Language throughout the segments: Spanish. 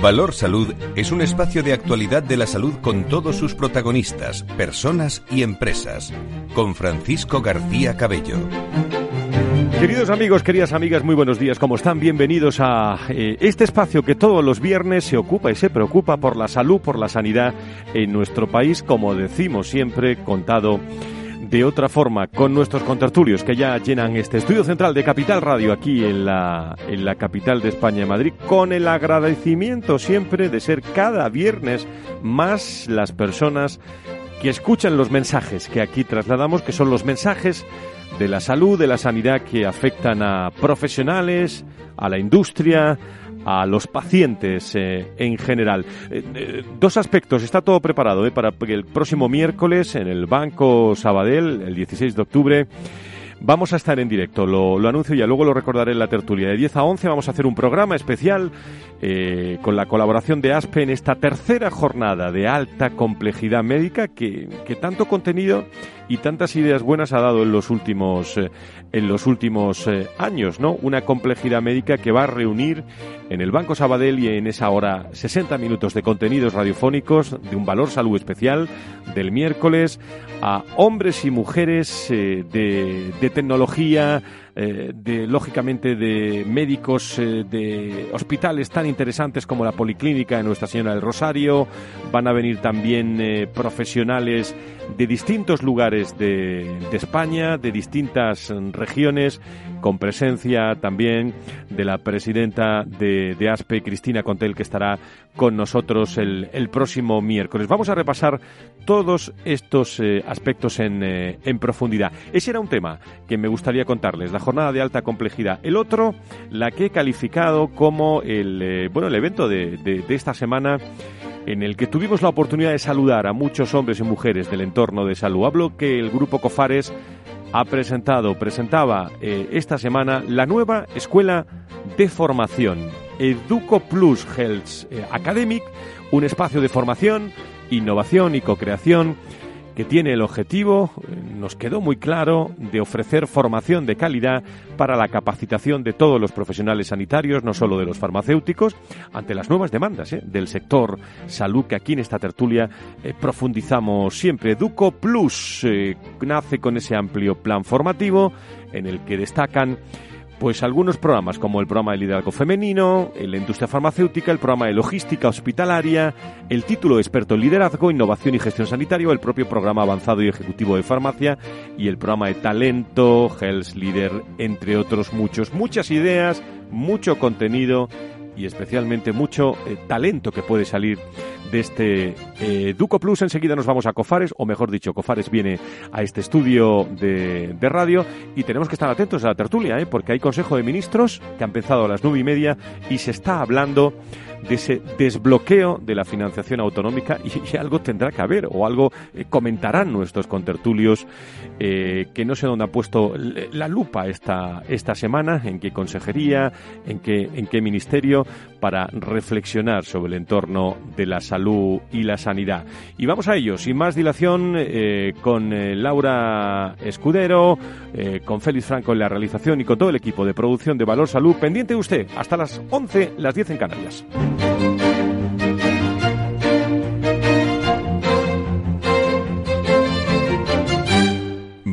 Valor Salud es un espacio de actualidad de la salud con todos sus protagonistas, personas y empresas. Con Francisco García Cabello. Queridos amigos, queridas amigas, muy buenos días. ¿Cómo están? Bienvenidos a eh, este espacio que todos los viernes se ocupa y se preocupa por la salud, por la sanidad en nuestro país, como decimos siempre, contado de otra forma con nuestros contertulios que ya llenan este estudio central de Capital Radio aquí en la, en la capital de España, Madrid, con el agradecimiento siempre de ser cada viernes más las personas que escuchan los mensajes que aquí trasladamos, que son los mensajes de la salud, de la sanidad que afectan a profesionales, a la industria, a los pacientes eh, en general. Eh, eh, dos aspectos, está todo preparado para el próximo miércoles en el Banco Sabadell, el 16 de octubre. Vamos a estar en directo, lo, lo, anuncio ya, luego lo recordaré en la tertulia. De 10 a 11 vamos a hacer un programa especial con la colaboración de ASPE en esta tercera jornada de alta complejidad médica que, que tanto contenido y tantas ideas buenas ha dado en los últimos en los últimos años, ¿no? Una complejidad médica que va a reunir en el Banco Sabadell y en esa hora 60 minutos de contenidos radiofónicos de un valor salud especial del miércoles a hombres y mujeres eh, de, de tecnología, eh, de lógicamente de médicos eh, de hospitales tan interesantes como la Policlínica de Nuestra Señora del Rosario. Van a venir también eh, profesionales de distintos lugares de, España, de distintas regiones, con presencia también de la presidenta de, de ASPE, Cristina Contel, que estará con nosotros el, el, próximo miércoles. Vamos a repasar todos estos eh, aspectos en, eh, en, profundidad. Ese era un tema que me gustaría contarles, la jornada de alta complejidad. El otro, la que he calificado como el, eh, bueno, el evento de, de, esta semana en el que tuvimos la oportunidad de saludar a muchos hombres y mujeres del entorno de salud. Hablo que el grupo COFARES ha presentado, presentaba esta semana la nueva escuela de formación, Educo Plus Health Academic, un espacio de formación, innovación y co-creación que tiene el objetivo, nos quedó muy claro, de ofrecer formación de calidad para la capacitación de todos los profesionales sanitarios, no solo de los farmacéuticos, ante las nuevas demandas ¿eh? del sector salud que aquí en esta tertulia eh, profundizamos siempre. Educo Plus eh, nace con ese amplio plan formativo en el que destacan pues algunos programas como el programa de liderazgo femenino, la industria farmacéutica, el programa de logística hospitalaria, el título de experto en liderazgo, innovación y gestión sanitaria, el propio programa avanzado y ejecutivo de farmacia y el programa de talento, Health Leader, entre otros muchos. Muchas ideas, mucho contenido y especialmente mucho eh, talento que puede salir de este eh, Duco Plus. Enseguida nos vamos a Cofares, o mejor dicho, Cofares viene a este estudio de, de radio y tenemos que estar atentos a la tertulia, ¿eh? porque hay Consejo de Ministros que ha empezado a las nueve y media y se está hablando de ese desbloqueo de la financiación autonómica y, algo tendrá que haber o algo eh, comentarán nuestros contertulios eh, que no sé dónde ha puesto la lupa esta, esta semana, en qué consejería, en qué, en qué ministerio, para reflexionar sobre el entorno de la salud y la sanidad. Y vamos a ello, sin más dilación, eh, con Laura Escudero, con Félix Franco en la realización y con todo el equipo de producción de Valor Salud. Pendiente usted, hasta las 11, las 10 en Canarias.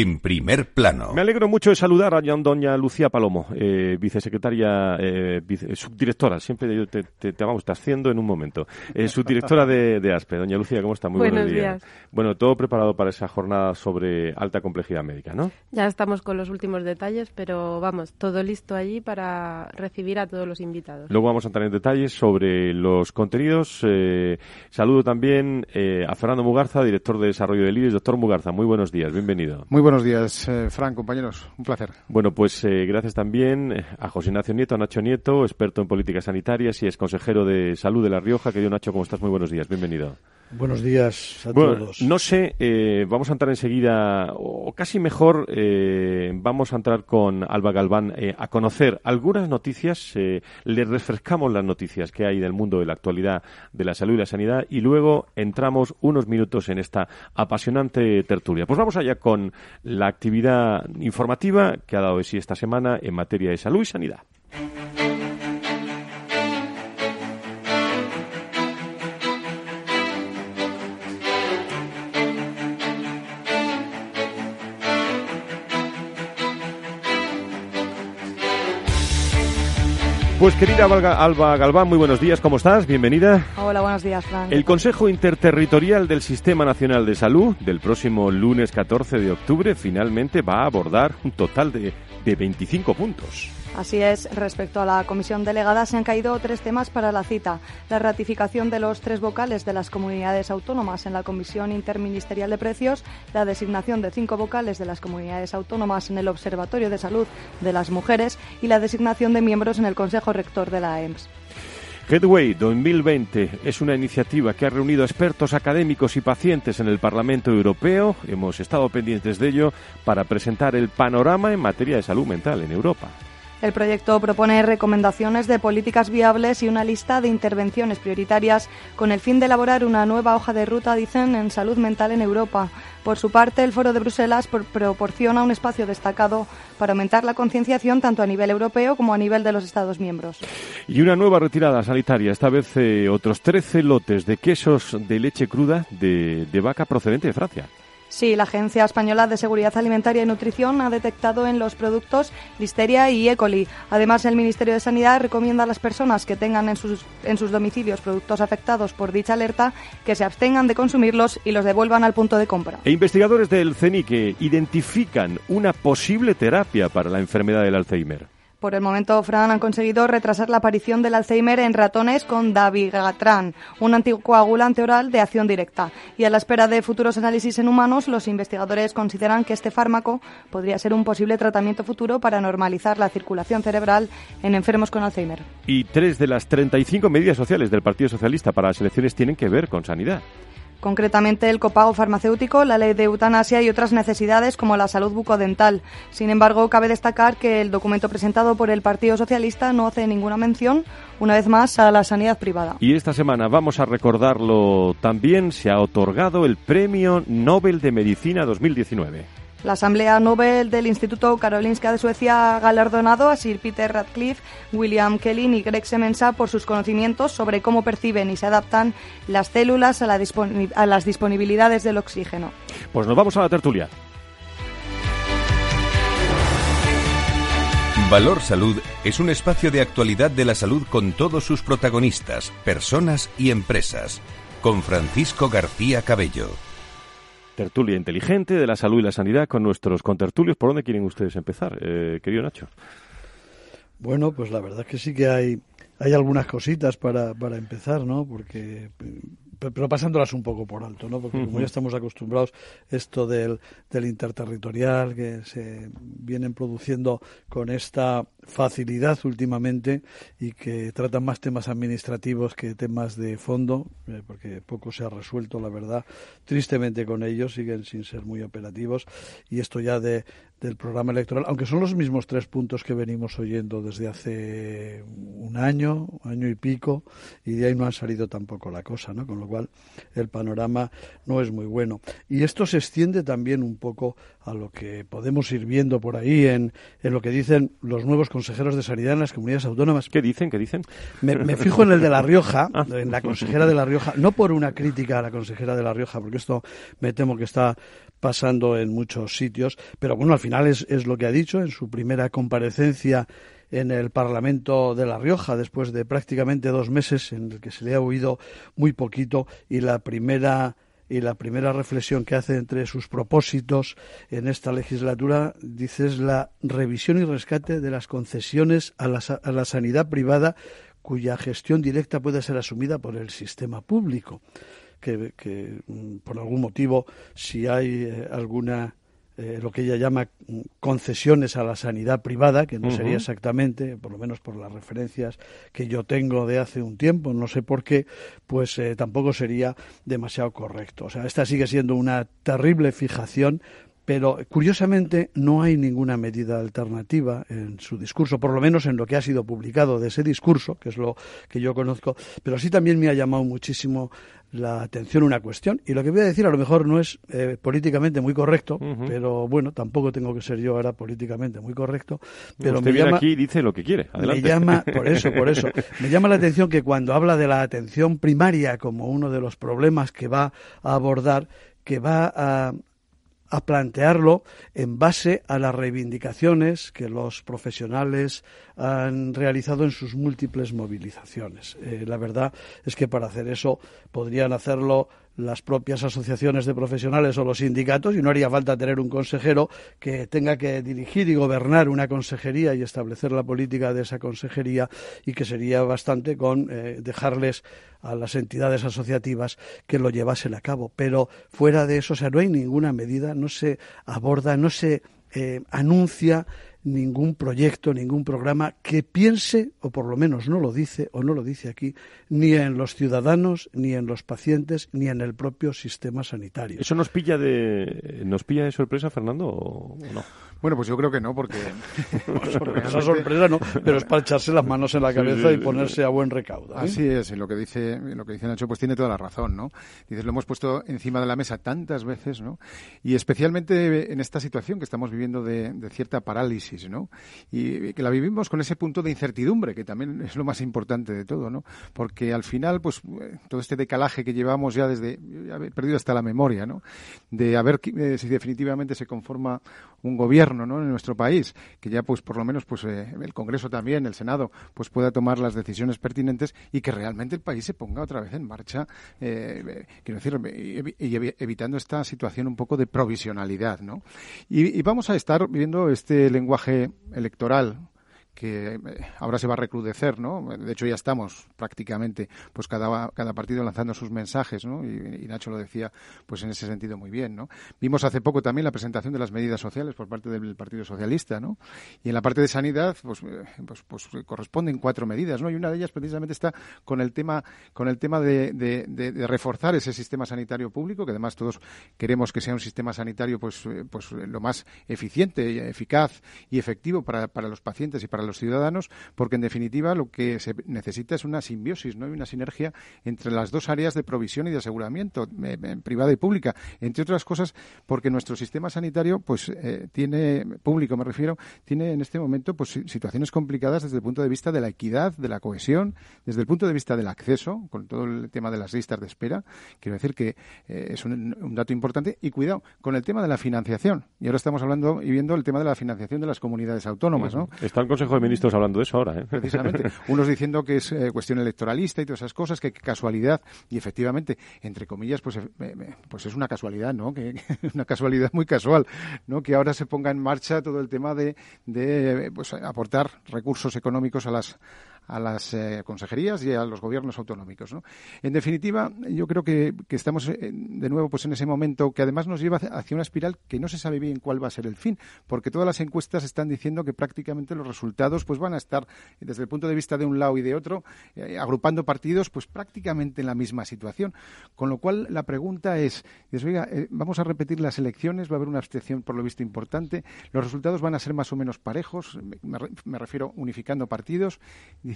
en primer plano. Me alegro mucho de saludar a doña Lucía Palomo, eh, vicesecretaria, eh, vice, subdirectora, siempre te, te, te, vamos, te asciendo en un momento, eh, subdirectora de, de, ASPE. Doña Lucía, ¿cómo está? Muy buenos, buenos días. días. Bueno, todo preparado para esa jornada sobre alta complejidad médica, ¿no? Ya estamos con los últimos detalles, pero vamos, todo listo allí para recibir a todos los invitados. Luego vamos a entrar en detalles sobre los contenidos. Eh, saludo también eh, a Fernando Mugarza, director de desarrollo del IRIS. Doctor Mugarza, muy buenos días, bienvenido. Muy buenos días, eh, Fran, compañeros. Un placer. Bueno, pues eh, gracias también eh, a José Ignacio Nieto, a Nacho Nieto, experto en políticas sanitarias y es consejero de salud de La Rioja. Querido Nacho, ¿cómo estás? Muy buenos días. Bienvenido. Buenos días a todos. No sé, eh, vamos a entrar enseguida, o casi mejor, eh, vamos a entrar con Alba Galván eh, a conocer algunas noticias. le refrescamos las noticias que hay del mundo de la actualidad de la salud y la sanidad y luego entramos unos minutos en esta apasionante tertulia. Pues vamos allá con la actividad informativa que ha dado de sí esta semana en materia de salud y sanidad. Pues querida Alba Galván, muy buenos días, ¿cómo estás? Bienvenida. Hola, buenos días, Fran. El Consejo Interterritorial del Sistema Nacional de Salud del próximo lunes 14 de octubre finalmente va a abordar un total de, de 25 puntos. Así es, respecto a la comisión delegada se han caído tres temas para la cita. La ratificación de los tres vocales de las comunidades autónomas en la Comisión Interministerial de Precios, la designación de cinco vocales de las comunidades autónomas en el Observatorio de Salud de las Mujeres y la designación de miembros en el Consejo Rector de la EMS. Headway 2020 es una iniciativa que ha reunido expertos académicos y pacientes en el Parlamento Europeo. Hemos estado pendientes de ello para presentar el panorama en materia de salud mental en Europa. El proyecto propone recomendaciones de políticas viables y una lista de intervenciones prioritarias con el fin de elaborar una nueva hoja de ruta, dicen, en salud mental en Europa. Por su parte, el Foro de Bruselas proporciona un espacio destacado para aumentar la concienciación tanto a nivel europeo como a nivel de los Estados miembros. Y una nueva retirada sanitaria, esta vez eh, otros 13 lotes de quesos de leche cruda de vaca procedente de Francia. Sí, la Agencia Española de Seguridad Alimentaria y Nutrición ha detectado en los productos Listeria y E. coli. Además, el Ministerio de Sanidad recomienda a las personas que tengan en sus, en sus domicilios productos afectados por dicha alerta que se abstengan de consumirlos y los devuelvan al punto de compra. E investigadores del CENICE identifican una posible terapia para la enfermedad del Alzheimer. Por el momento, Fran, han conseguido retrasar la aparición del Alzheimer en ratones con dabigatran, un anticoagulante oral de acción directa. Y a la espera de futuros análisis en humanos, los investigadores consideran que este fármaco podría ser un posible tratamiento futuro para normalizar la circulación cerebral en enfermos con Alzheimer. Y tres de las 35 medidas sociales del Partido Socialista para las elecciones tienen que ver con sanidad concretamente el copago farmacéutico, la ley de eutanasia y otras necesidades como la salud bucodental. Sin embargo, cabe destacar que el documento presentado por el Partido Socialista no hace ninguna mención, una vez más, a la sanidad privada. Y esta semana, vamos a recordarlo también, se ha otorgado el Premio Nobel de Medicina 2019. La Asamblea Nobel del Instituto Karolinska de Suecia ha galardonado a Sir Peter Radcliffe, William Kelly y Greg Semensa por sus conocimientos sobre cómo perciben y se adaptan las células a, a las disponibilidades del oxígeno. Pues nos vamos a la tertulia. Valor Salud es un espacio de actualidad de la salud con todos sus protagonistas, personas y empresas. Con Francisco García Cabello tertulia inteligente de la salud y la sanidad con nuestros contertulios. ¿Por dónde quieren ustedes empezar, eh, querido Nacho? Bueno, pues la verdad es que sí que hay, hay algunas cositas para, para empezar, ¿no? Porque pero pasándolas un poco por alto, ¿no? Porque como ya estamos acostumbrados, esto del, del interterritorial que se vienen produciendo con esta facilidad últimamente y que tratan más temas administrativos que temas de fondo, eh, porque poco se ha resuelto, la verdad, tristemente con ellos, siguen sin ser muy operativos. Y esto ya de, del programa electoral, aunque son los mismos tres puntos que venimos oyendo desde hace un año, año y pico, y de ahí no ha salido tampoco la cosa, ¿no? Con lo cual el panorama no es muy bueno. Y esto se extiende también un poco a lo que podemos ir viendo por ahí en, en lo que dicen los nuevos consejeros de sanidad en las comunidades autónomas. ¿Qué dicen? ¿Qué dicen? Me, me fijo en el de La Rioja, ah. en la consejera de La Rioja, no por una crítica a la consejera de La Rioja, porque esto me temo que está pasando en muchos sitios, pero bueno, al final es, es lo que ha dicho en su primera comparecencia en el Parlamento de La Rioja, después de prácticamente dos meses en el que se le ha oído muy poquito y la primera y la primera reflexión que hace entre sus propósitos en esta legislatura dice es la revisión y rescate de las concesiones a la, a la sanidad privada cuya gestión directa puede ser asumida por el sistema público que, mm, por algún motivo, si hay eh, alguna eh, lo que ella llama concesiones a la sanidad privada, que no sería exactamente, por lo menos por las referencias que yo tengo de hace un tiempo, no sé por qué, pues eh, tampoco sería demasiado correcto. O sea, esta sigue siendo una terrible fijación pero curiosamente no hay ninguna medida alternativa en su discurso, por lo menos en lo que ha sido publicado de ese discurso, que es lo que yo conozco, pero sí también me ha llamado muchísimo la atención una cuestión, y lo que voy a decir a lo mejor no es eh, políticamente muy correcto, pero bueno, tampoco tengo que ser yo ahora políticamente muy correcto, pero Usted me llama, aquí y dice lo que quiere. Adelante. me llama, por eso, por eso, me llama la atención que cuando habla de la atención primaria como uno de los problemas que va a abordar, que va a, a plantearlo en base a las reivindicaciones que los profesionales han realizado en sus múltiples movilizaciones. Eh, la verdad es que para hacer eso podrían hacerlo las propias asociaciones de profesionales o los sindicatos y no haría falta tener un consejero que tenga que dirigir y gobernar una consejería y establecer la política de esa consejería y que sería bastante con eh, dejarles a las entidades asociativas que lo llevasen a cabo. Pero fuera de eso, o sea, no hay ninguna medida, no se aborda, no se eh, anuncia ningún proyecto, ningún programa que piense, o por lo menos no lo dice, o no lo dice aquí, ni en los ciudadanos, ni en los pacientes, ni en el propio sistema sanitario. ¿Eso nos pilla de, nos pilla de sorpresa, Fernando, o no? Bueno, pues yo creo que no, porque... Esa sorpresa no, pero es para echarse las manos en la cabeza y ponerse a buen recaudo. ¿eh? Así es, y lo que dice lo que dice Nacho pues tiene toda la razón, ¿no? Dices, lo hemos puesto encima de la mesa tantas veces, ¿no? Y especialmente en esta situación que estamos viviendo de, de cierta parálisis, ¿no? Y que la vivimos con ese punto de incertidumbre, que también es lo más importante de todo, ¿no? Porque al final, pues todo este decalaje que llevamos ya desde, ya he perdido hasta la memoria, ¿no? De a ver eh, si definitivamente se conforma un gobierno ¿no? en nuestro país, que ya pues por lo menos pues eh, el Congreso también, el Senado, pues pueda tomar las decisiones pertinentes y que realmente el país se ponga otra vez en marcha, eh, quiero decir, evitando esta situación un poco de provisionalidad, ¿no? Y vamos a estar viendo este lenguaje electoral que eh, ahora se va a recrudecer, ¿no? De hecho ya estamos prácticamente, pues cada, cada partido lanzando sus mensajes, ¿no? Y, Nacho lo decía, pues en ese sentido muy bien, ¿no? Vimos hace poco también la presentación de las medidas sociales por parte del Partido Socialista, ¿no? Y en la parte de sanidad, pues, eh, pues, pues corresponden cuatro medidas, ¿no? Y una de ellas precisamente está con el tema, con el tema de, de, de, reforzar ese sistema sanitario público, que además todos queremos que sea un sistema sanitario, pues, eh, pues lo más eficiente, eficaz y efectivo para, para los pacientes y para los ciudadanos, porque en definitiva lo que se necesita es una simbiosis, ¿no? Y una sinergia entre las dos áreas de provisión y de aseguramiento, eh, privada y pública, entre otras cosas, porque nuestro sistema sanitario, pues eh, tiene público, me refiero, tiene en este momento pues situaciones complicadas desde el punto de vista de la equidad, de la cohesión, desde el punto de vista del acceso, con todo el tema de las listas de espera. Quiero decir que eh, es un, un dato importante y cuidado con el tema de la financiación. Y ahora estamos hablando y viendo el tema de la financiación de las comunidades autónomas, ¿no? Está el Consejo de Ministros hablando de eso ahora. ¿eh? Precisamente. Unos diciendo que es eh, cuestión electoralista y todas esas cosas, que, casualidad. Y efectivamente, entre comillas, pues, eh, pues es una casualidad, ¿no? Que, una casualidad muy casual, ¿no? Que ahora se ponga en marcha todo el tema de, de pues, aportar recursos económicos a las a las eh, consejerías y a los gobiernos autonómicos. En definitiva, yo creo que, estamos eh, de nuevo pues en ese momento que además nos lleva hacia una espiral que no se sabe bien cuál va a ser el fin, porque todas las encuestas están diciendo que prácticamente los resultados pues van a estar desde el punto de vista de un lado y de otro eh, agrupando partidos pues prácticamente en la misma situación. Con lo cual la pregunta es, es vamos a repetir las elecciones, va a haber una abstención por lo visto importante, los resultados van a ser más o menos parejos, me refiero unificando partidos.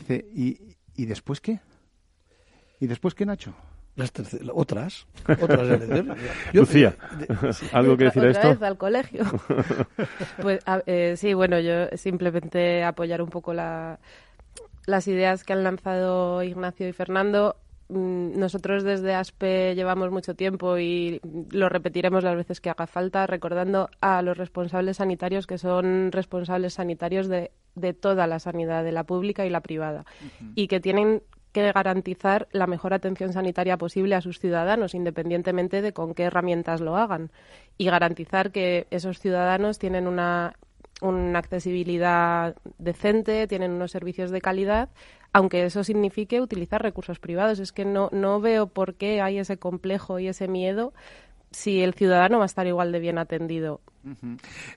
Dice, ¿y, ¿y después qué? ¿Y después qué, Nacho? Las otras, otras Yo, Lucía, ¿algo que decir a esto? Vez al colegio. pues eh, sí, bueno, yo simplemente apoyar un poco la, las ideas que han lanzado Ignacio y Fernando. Mm, nosotros desde ASPE llevamos mucho tiempo y lo repetiremos las veces que haga falta, recordando a los responsables sanitarios que son responsables sanitarios de, de toda la sanidad, de la pública y la privada, y que tienen que garantizar la mejor atención sanitaria posible a sus ciudadanos, independientemente de con qué herramientas lo hagan, y garantizar que esos ciudadanos tienen una, una accesibilidad decente, tienen unos servicios de calidad aunque eso signifique utilizar recursos privados. Es que no, no veo por qué hay ese complejo y ese miedo si el ciudadano va a estar igual de bien atendido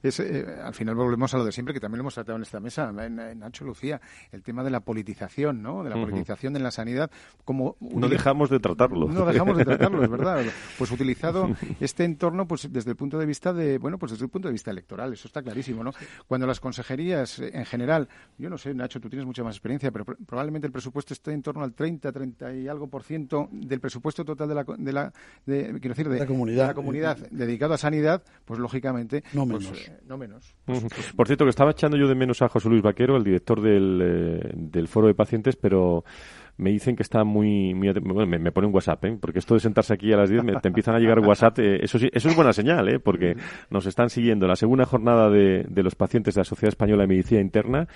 es, eh, al final volvemos a lo de siempre, que también lo hemos tratado en esta mesa, en, Nacho Lucía, el tema de la politización, ¿no? De la politización en la sanidad. como No dejamos de tratarlo. No dejamos de tratarlo, es verdad. Pues utilizado este entorno pues desde el punto de vista de, bueno, pues desde el punto de vista electoral, eso está clarísimo, ¿no? Cuando las consejerías, eh, en general, yo no sé, Nacho, tú tienes mucha más experiencia, pero probablemente el presupuesto esté en torno al 30, 30 y algo por ciento del presupuesto total de la, de la quiero decir, de, la comunidad, la comunidad dedicado a sanidad, pues lógicamente no pues, menos. Eh, no menos. Por cierto, que estaba echando yo de menos a José Luis Vaquero, el director del, eh, del Foro de Pacientes, pero me dicen que está muy, muy me, me, pone un WhatsApp, ¿eh? porque esto de sentarse aquí a las 10 te empiezan a llegar WhatsApp, eh, eso sí, eso es buena señal, ¿eh? porque nos están siguiendo la segunda jornada de, de los pacientes de la Sociedad Española de Medicina Interna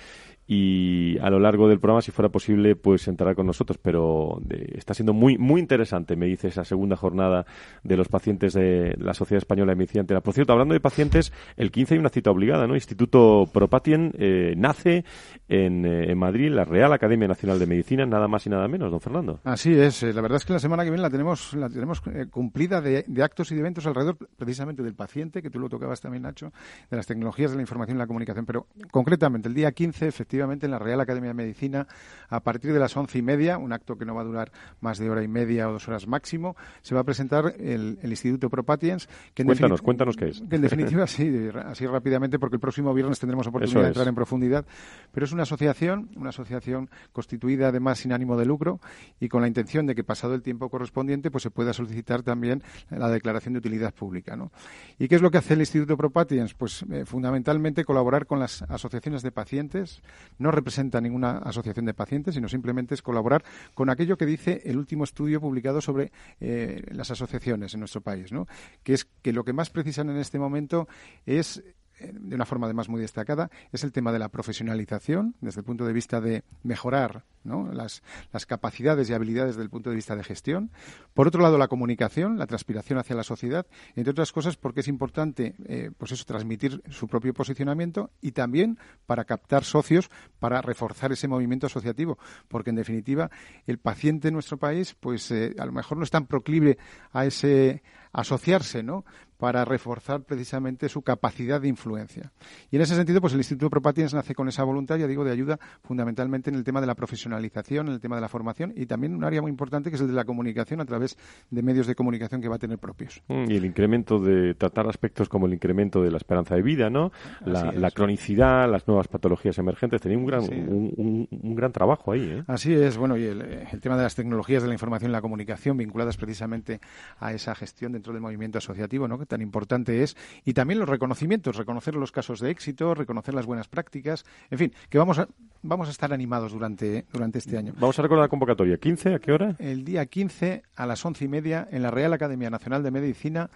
y a lo largo del programa, si fuera posible, pues entrará con nosotros. Pero eh, está siendo muy muy interesante, me dice esa segunda jornada de los pacientes de la Sociedad Española de Medicina Interna. Por cierto, hablando de pacientes, el 15 hay una cita obligada, ¿no? Instituto Propatien eh, nace en, eh, en, Madrid, la Real Academia Nacional de Medicina, nada más y nada menos, don Fernando. Así es. la verdad es que la semana que viene la tenemos la tenemos cumplida de, de, actos y de eventos alrededor precisamente del paciente, que tú lo tocabas también, Nacho, de las tecnologías de la información y la comunicación. Pero concretamente, el día 15, efectivamente, en la Real Academia de Medicina a partir de las once y media, un acto que no va a durar más de hora y media o dos horas máximo, se va a presentar el, Instituto Propatiens. Que cuéntanos, cuéntanos qué es. Que en definitiva, sí, así rápidamente, porque el próximo viernes tendremos oportunidad de entrar en profundidad. Pero es una asociación, una asociación constituida además sin ánimo de lucro y con la intención de que pasado el tiempo correspondiente, pues se pueda solicitar también la declaración de utilidad pública. ¿no? ¿Y qué es lo que hace el Instituto Propatiens? Pues eh, fundamentalmente colaborar con las asociaciones de pacientes, no representa ninguna asociación de pacientes, sino simplemente es colaborar con aquello que dice el último estudio publicado sobre eh, las asociaciones en nuestro país, ¿no? que es que lo que más precisan en este momento es de una forma además muy destacada, es el tema de la profesionalización, desde el punto de vista de mejorar las, las, capacidades y habilidades desde el punto de vista de gestión. Por otro lado, la comunicación, la transpiración hacia la sociedad, entre otras cosas porque es importante eh, pues eso, transmitir su propio posicionamiento y también para captar socios para reforzar ese movimiento asociativo, porque en definitiva el paciente en nuestro país pues eh, a lo mejor no es tan proclive a ese asociarse, ¿no? Para reforzar precisamente su capacidad de influencia. Y en ese sentido, pues el Instituto Propatiens nace con esa voluntad, ya digo, de ayuda fundamentalmente en el tema de la profesionalización, en el tema de la formación y también un área muy importante que es el de la comunicación a través de medios de comunicación que va a tener propios. Mm, y el incremento de tratar aspectos como el incremento de la esperanza de vida, ¿no? La, cronicidad, las nuevas patologías emergentes. Tenía un gran, un, gran trabajo ahí. ¿eh? Así es. Bueno, y el, el tema de las tecnologías de la información y la comunicación vinculadas precisamente a esa gestión dentro del movimiento asociativo, ¿no? Tan importante es, y también los reconocimientos, reconocer los casos de éxito, reconocer las buenas prácticas, en fin, que vamos a, vamos a estar animados durante, durante este año. Vamos a recordar la convocatoria. ¿15? ¿A qué hora? El día 15 a las once y media en la Real Academia Nacional de Medicina,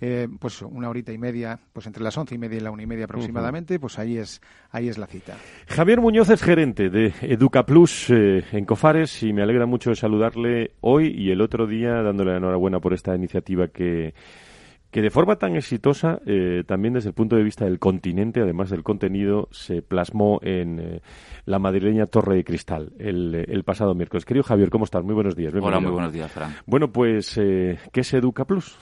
eh, pues una horita y media, pues entre las once y media y la una y media aproximadamente, pues ahí es, ahí es la cita. Javier Muñoz es gerente de Educa Plus eh, en Cofares y me alegra mucho saludarle hoy y el otro día dándole la enhorabuena por esta iniciativa que que de forma tan exitosa, eh, también desde el punto de vista del continente, además del contenido, se plasmó en eh, la madrileña Torre de Cristal el, el, pasado miércoles. Querido Javier, ¿cómo estás? Muy buenos días. Hola, muy buenos días, Fran. Bueno, pues, eh, ¿qué es Educa Plus?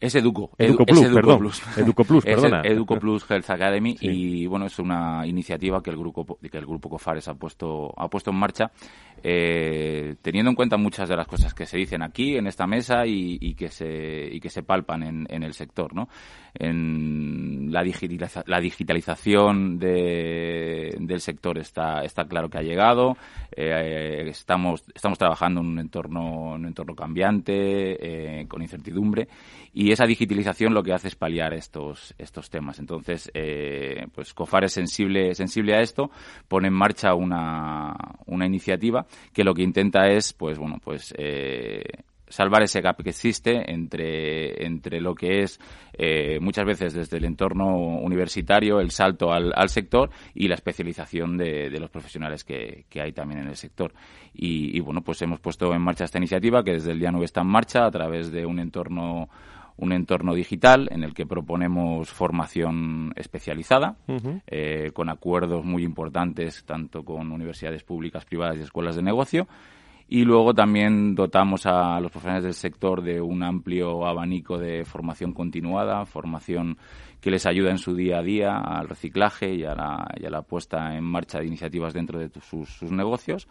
Es Educo. Educo Plus, es Educo perdón. Plus. Educo Plus, perdona. Es Educo Plus Health Academy y bueno, es una iniciativa que el grupo que el grupo Cofares ha puesto ha puesto en marcha eh, teniendo en cuenta muchas de las cosas que se dicen aquí en esta mesa y, y que se y que se palpan en, en el sector, ¿no? En la, digitaliza la digitalización de, del sector está está claro que ha llegado. Eh, estamos estamos trabajando en un entorno en un entorno cambiante eh, con incertidumbre y esa digitalización lo que hace es paliar estos estos temas. Entonces, eh, pues COFAR es sensible sensible a esto, pone en marcha una, una iniciativa que lo que intenta es, pues bueno, pues eh, salvar ese gap que existe entre, entre lo que es eh, muchas veces desde el entorno universitario el salto al, al sector y la especialización de, de los profesionales que, hay también en el sector. Y, y, bueno, pues hemos puesto en marcha esta iniciativa que desde el día 9 está en marcha a través de un entorno un entorno digital en el que proponemos formación especializada, eh, con acuerdos muy importantes tanto con universidades públicas, privadas y escuelas de negocio. Y luego también dotamos a los profesionales del sector de un amplio abanico de formación continuada, formación que les ayuda en su día a día al reciclaje y a la, y a la puesta en marcha de iniciativas dentro de sus, negocios.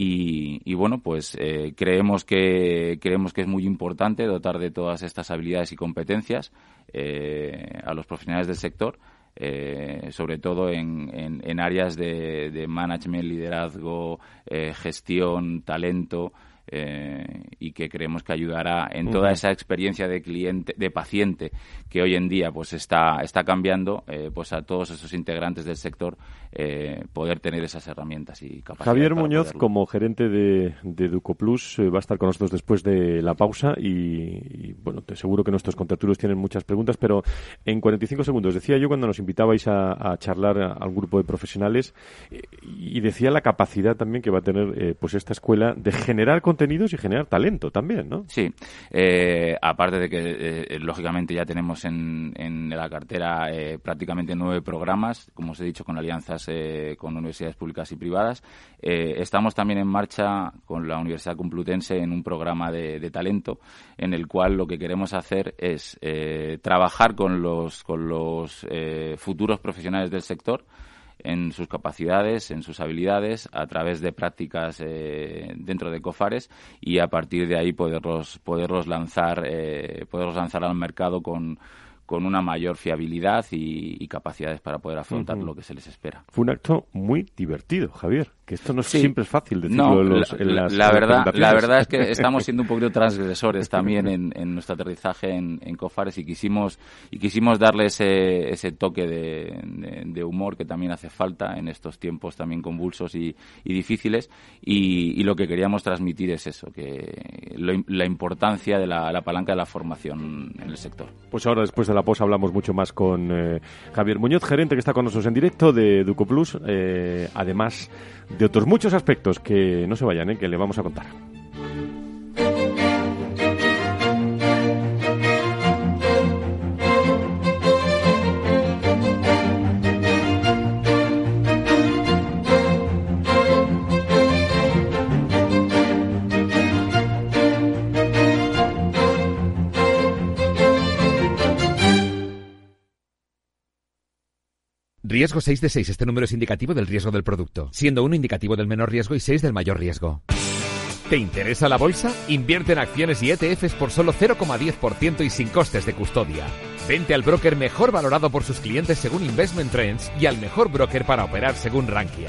Y, bueno, pues eh, creemos que creemos que es muy importante dotar de todas estas habilidades y competencias eh, a los profesionales del sector eh, sobre todo en, en, áreas de, de, management, liderazgo, eh, gestión, talento, eh, y que creemos que ayudará en toda esa experiencia de cliente, de paciente que hoy en día pues está, está cambiando, eh, pues a todos esos integrantes del sector eh, poder tener esas herramientas y capacidades. Javier Muñoz, como gerente de, de Ducoplus, va a estar con nosotros después de la pausa y, bueno, te seguro que nuestros contraturos tienen muchas preguntas, pero en 45 segundos decía yo cuando nos invitabais a, a charlar al grupo de profesionales y decía la capacidad también que va a tener pues esta escuela de generar contenidos y generar talento también, ¿no? Sí, eh, aparte de que eh, lógicamente ya tenemos en, la cartera eh, prácticamente nueve programas, como os he dicho, con alianzas con universidades públicas y privadas. estamos también en marcha con la Universidad Complutense en un programa de, talento en el cual lo que queremos hacer es trabajar con los, con los futuros profesionales del sector en sus capacidades, en sus habilidades, a través de prácticas eh, dentro de COFARES y a partir de ahí poderlos, poderlos, lanzar, eh, poderlos lanzar al mercado con, con una mayor fiabilidad y, capacidades para poder afrontar lo que se les espera. Fue un acto muy divertido, Javier que esto no siempre es fácil decirlo en, las la verdad la verdad es que estamos siendo un poquito transgresores también en, nuestro aterrizaje en, Cofares y quisimos y quisimos darle ese, ese toque de, humor que también hace falta en estos tiempos también convulsos y, difíciles. Y, lo que queríamos transmitir es eso que la importancia de la, palanca de la formación en el sector. Pues ahora después de la posa hablamos mucho más con eh, Javier Muñoz gerente que está con nosotros en directo de Duco Plus. Eh, además de otros muchos aspectos que no se vayan, ¿eh? que le vamos a contar. Riesgo 6 de 6. Este número es indicativo del riesgo del producto, siendo 1 indicativo del menor riesgo y 6 del mayor riesgo. ¿Te interesa la bolsa? Invierte en acciones y ETFs por solo 0,10% y sin costes de custodia. Vente al broker mejor valorado por sus clientes según Investment Trends y al mejor broker para operar según Rankia.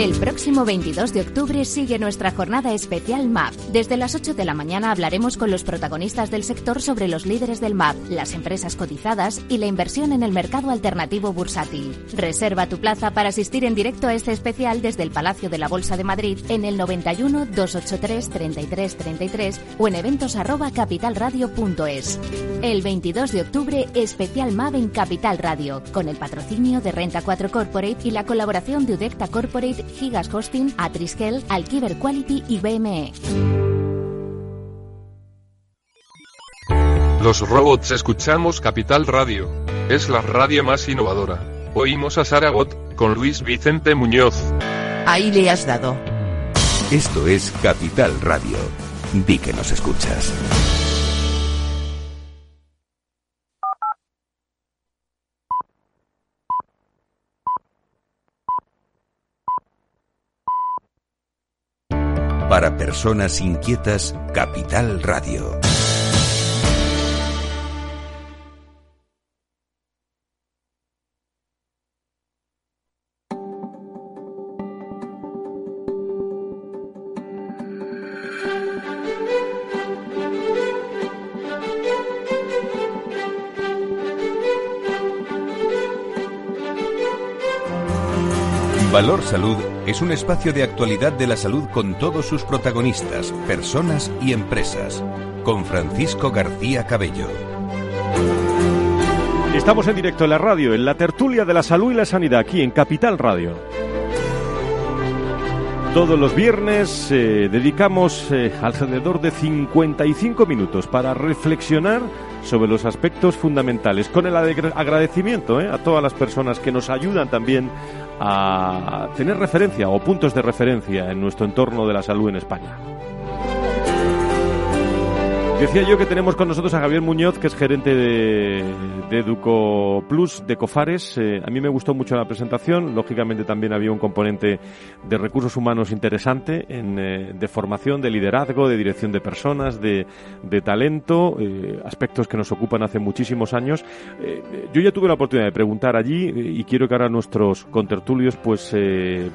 El próximo 22 de octubre sigue nuestra jornada especial MAP. Desde las 8 de la mañana hablaremos con los protagonistas del sector sobre los líderes del MAP, las empresas cotizadas y la inversión en el mercado alternativo bursátil. Reserva tu plaza para asistir en directo a este especial desde el Palacio de la Bolsa de Madrid en el 91 283 33 33 o en eventos arroba capitalradio.es. El 22 de octubre, especial MAP en Capital Radio, con el patrocinio de Renta 4 Corporate y la colaboración de Corporate Gigas Hosting, Atriskel, Alkiver Quality y BME. Los robots escuchamos Capital Radio. Es la radio más innovadora. Oímos a Saragot, con Luis Vicente Muñoz. Ahí le has dado. Esto es Capital Radio. di que nos escuchas. Para personas inquietas, Capital Radio. Valor Salud es un espacio de actualidad de la salud con todos sus protagonistas, personas y empresas. Con Francisco García Cabello. Estamos en directo en la radio, en la tertulia de la salud y la sanidad, aquí en Capital Radio. Todos los viernes eh, dedicamos eh, alrededor de 55 minutos para reflexionar sobre los aspectos fundamentales, con el agradecimiento eh, a todas las personas que nos ayudan también a tener referencia o puntos de referencia en nuestro entorno de la salud en España. Decía yo que tenemos con nosotros a Javier Muñoz, que es gerente de, de Educo Plus, de Cofares. Eh, a mí me gustó mucho la presentación. Lógicamente también había un componente de recursos humanos interesante, en, eh, de formación, de liderazgo, de dirección de personas, de, de talento, eh, aspectos que nos ocupan hace muchísimos años. yo ya tuve la oportunidad de preguntar allí y quiero que ahora nuestros contertulios pues,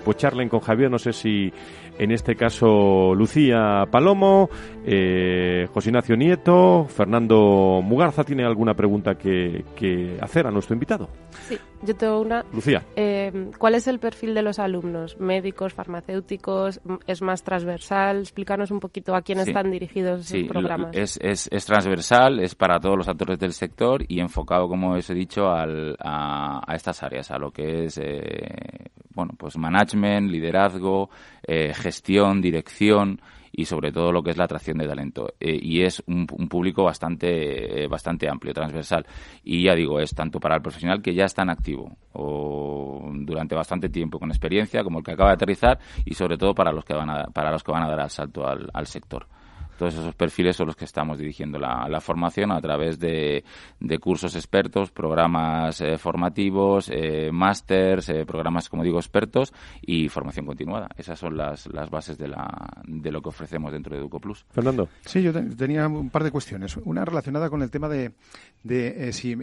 pues charlen con Javier. No sé si en este caso Lucía Palomo, José Ignacio Nieto, Fernando Mugarza tiene alguna pregunta que, hacer a nuestro invitado. Sí, yo tengo una. Lucía. Eh, ¿Cuál es el perfil de los alumnos? ¿Médicos, farmacéuticos? ¿Es más transversal? Explícanos un poquito a quién están dirigidos esos programas. Es, es, es, transversal, es para todos los actores del sector y enfocado, como os he dicho, al, a, estas áreas, a lo que es eh, bueno, pues management, liderazgo, eh, gestión, dirección y sobre todo lo que es la atracción de talento. Eh, y es un, público bastante, eh, bastante amplio, transversal. Y ya digo, es tanto para el profesional que ya está en activo o durante bastante tiempo con experiencia, como el que acaba de aterrizar, y sobre todo para los que van a, para los que van a dar el salto al sector. Todos esos perfiles son los que estamos dirigiendo la, formación a través de, cursos expertos, programas eh, formativos, eh, másters, eh, programas, como digo, expertos y formación continuada. Esas son las, las bases de, la, de lo que ofrecemos dentro de EducoPlus. Fernando. Sí, yo tenía un par de cuestiones. Una relacionada con el tema de, de si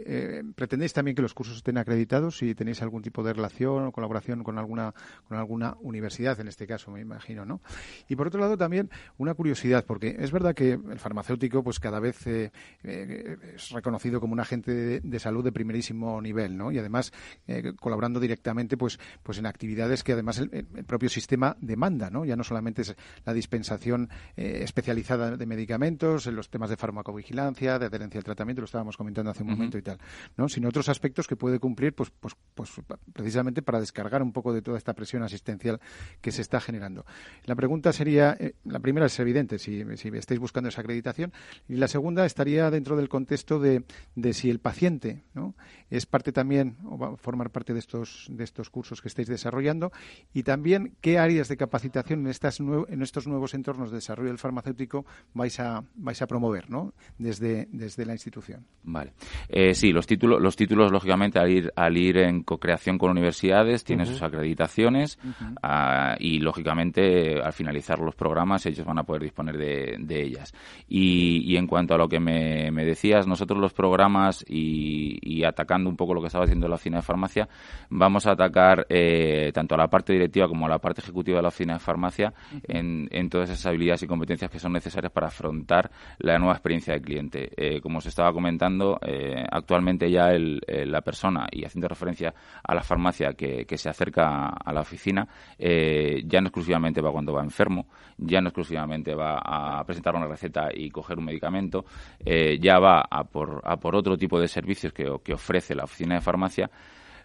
pretendéis también que los cursos estén acreditados, si tenéis algún tipo de relación o colaboración con alguna, con alguna universidad, en este caso, me imagino, ¿no? Y por otro lado, también una curiosidad, porque es verdad que el farmacéutico, pues cada vez eh, eh, es reconocido como un agente de, salud de primerísimo nivel, ¿no? Y además eh, colaborando directamente, pues, pues en actividades que además el, propio sistema demanda, ¿no? Ya no solamente es la dispensación especializada de medicamentos, en los temas de farmacovigilancia, de adherencia al tratamiento, lo estábamos comentando hace un momento y tal, ¿no? Sino otros aspectos que puede cumplir, pues, pues, pues precisamente para descargar un poco de toda esta presión asistencial que se está generando. La pregunta sería, la primera es evidente, si, si estáis buscando esa acreditación. Y la segunda estaría dentro del contexto de, de si el paciente ¿no? es parte también o va a formar parte de estos, de estos cursos que estáis desarrollando y también qué áreas de capacitación en, estas en estos nuevos entornos de desarrollo del farmacéutico vais a, vais a promover ¿no? desde, desde la institución. Vale. Eh, sí, los títulos, los títulos lógicamente al ir, al ir en co-creación con universidades tienen sus acreditaciones ah, y lógicamente al finalizar los programas ellos van a poder disponer de, de ellas. Y, en cuanto a lo que me, decías, nosotros los programas y, atacando un poco lo que estaba haciendo la oficina de farmacia, vamos a atacar eh, tanto a la parte directiva como a la parte ejecutiva de la oficina de farmacia en, todas esas habilidades y competencias que son necesarias para afrontar la nueva experiencia del cliente. Eh, como os estaba comentando, eh, actualmente ya la persona, y haciendo referencia a la farmacia que, que se acerca a la oficina, ya no exclusivamente va cuando va enfermo, ya no exclusivamente va a presentar una receta y coger un medicamento, eh, ya va a por, a por otro tipo de servicios que, que ofrece la oficina de farmacia,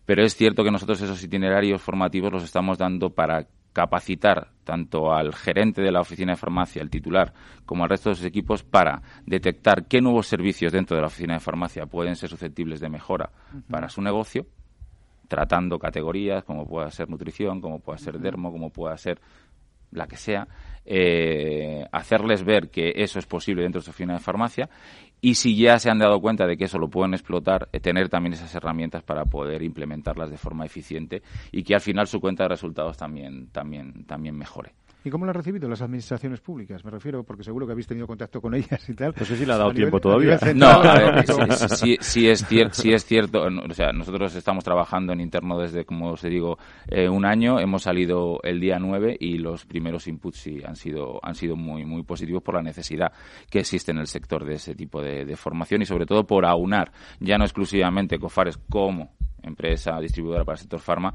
pero es cierto que nosotros esos itinerarios formativos los estamos dando para capacitar tanto al gerente de la oficina de farmacia, el titular, como al resto de sus equipos para detectar qué nuevos servicios dentro de la oficina de farmacia pueden ser susceptibles de mejora para su negocio, tratando categorías como pueda ser nutrición, como pueda ser dermo, como pueda ser la que sea, eh, hacerles ver que eso es posible dentro de su oficina de farmacia y si ya se han dado cuenta de que eso lo pueden explotar, eh, tener también esas herramientas para poder implementarlas de forma eficiente y que al final su cuenta de resultados también, también, también mejore. ¿Y cómo lo han recibido las administraciones públicas? Me refiero, porque seguro que habéis tenido contacto con ellas y tal. No sé si le ha dado tiempo todavía. No, a ver, sí, sí, es sí es cierto. O sea, nosotros estamos trabajando en interno desde, como os digo, eh, un año. Hemos salido el día 9 y los primeros inputs sí han sido, han sido muy, muy positivos por la necesidad que existe en el sector de ese tipo de, de formación y sobre todo por aunar ya no exclusivamente COFARES como empresa distribuidora para el sector farma,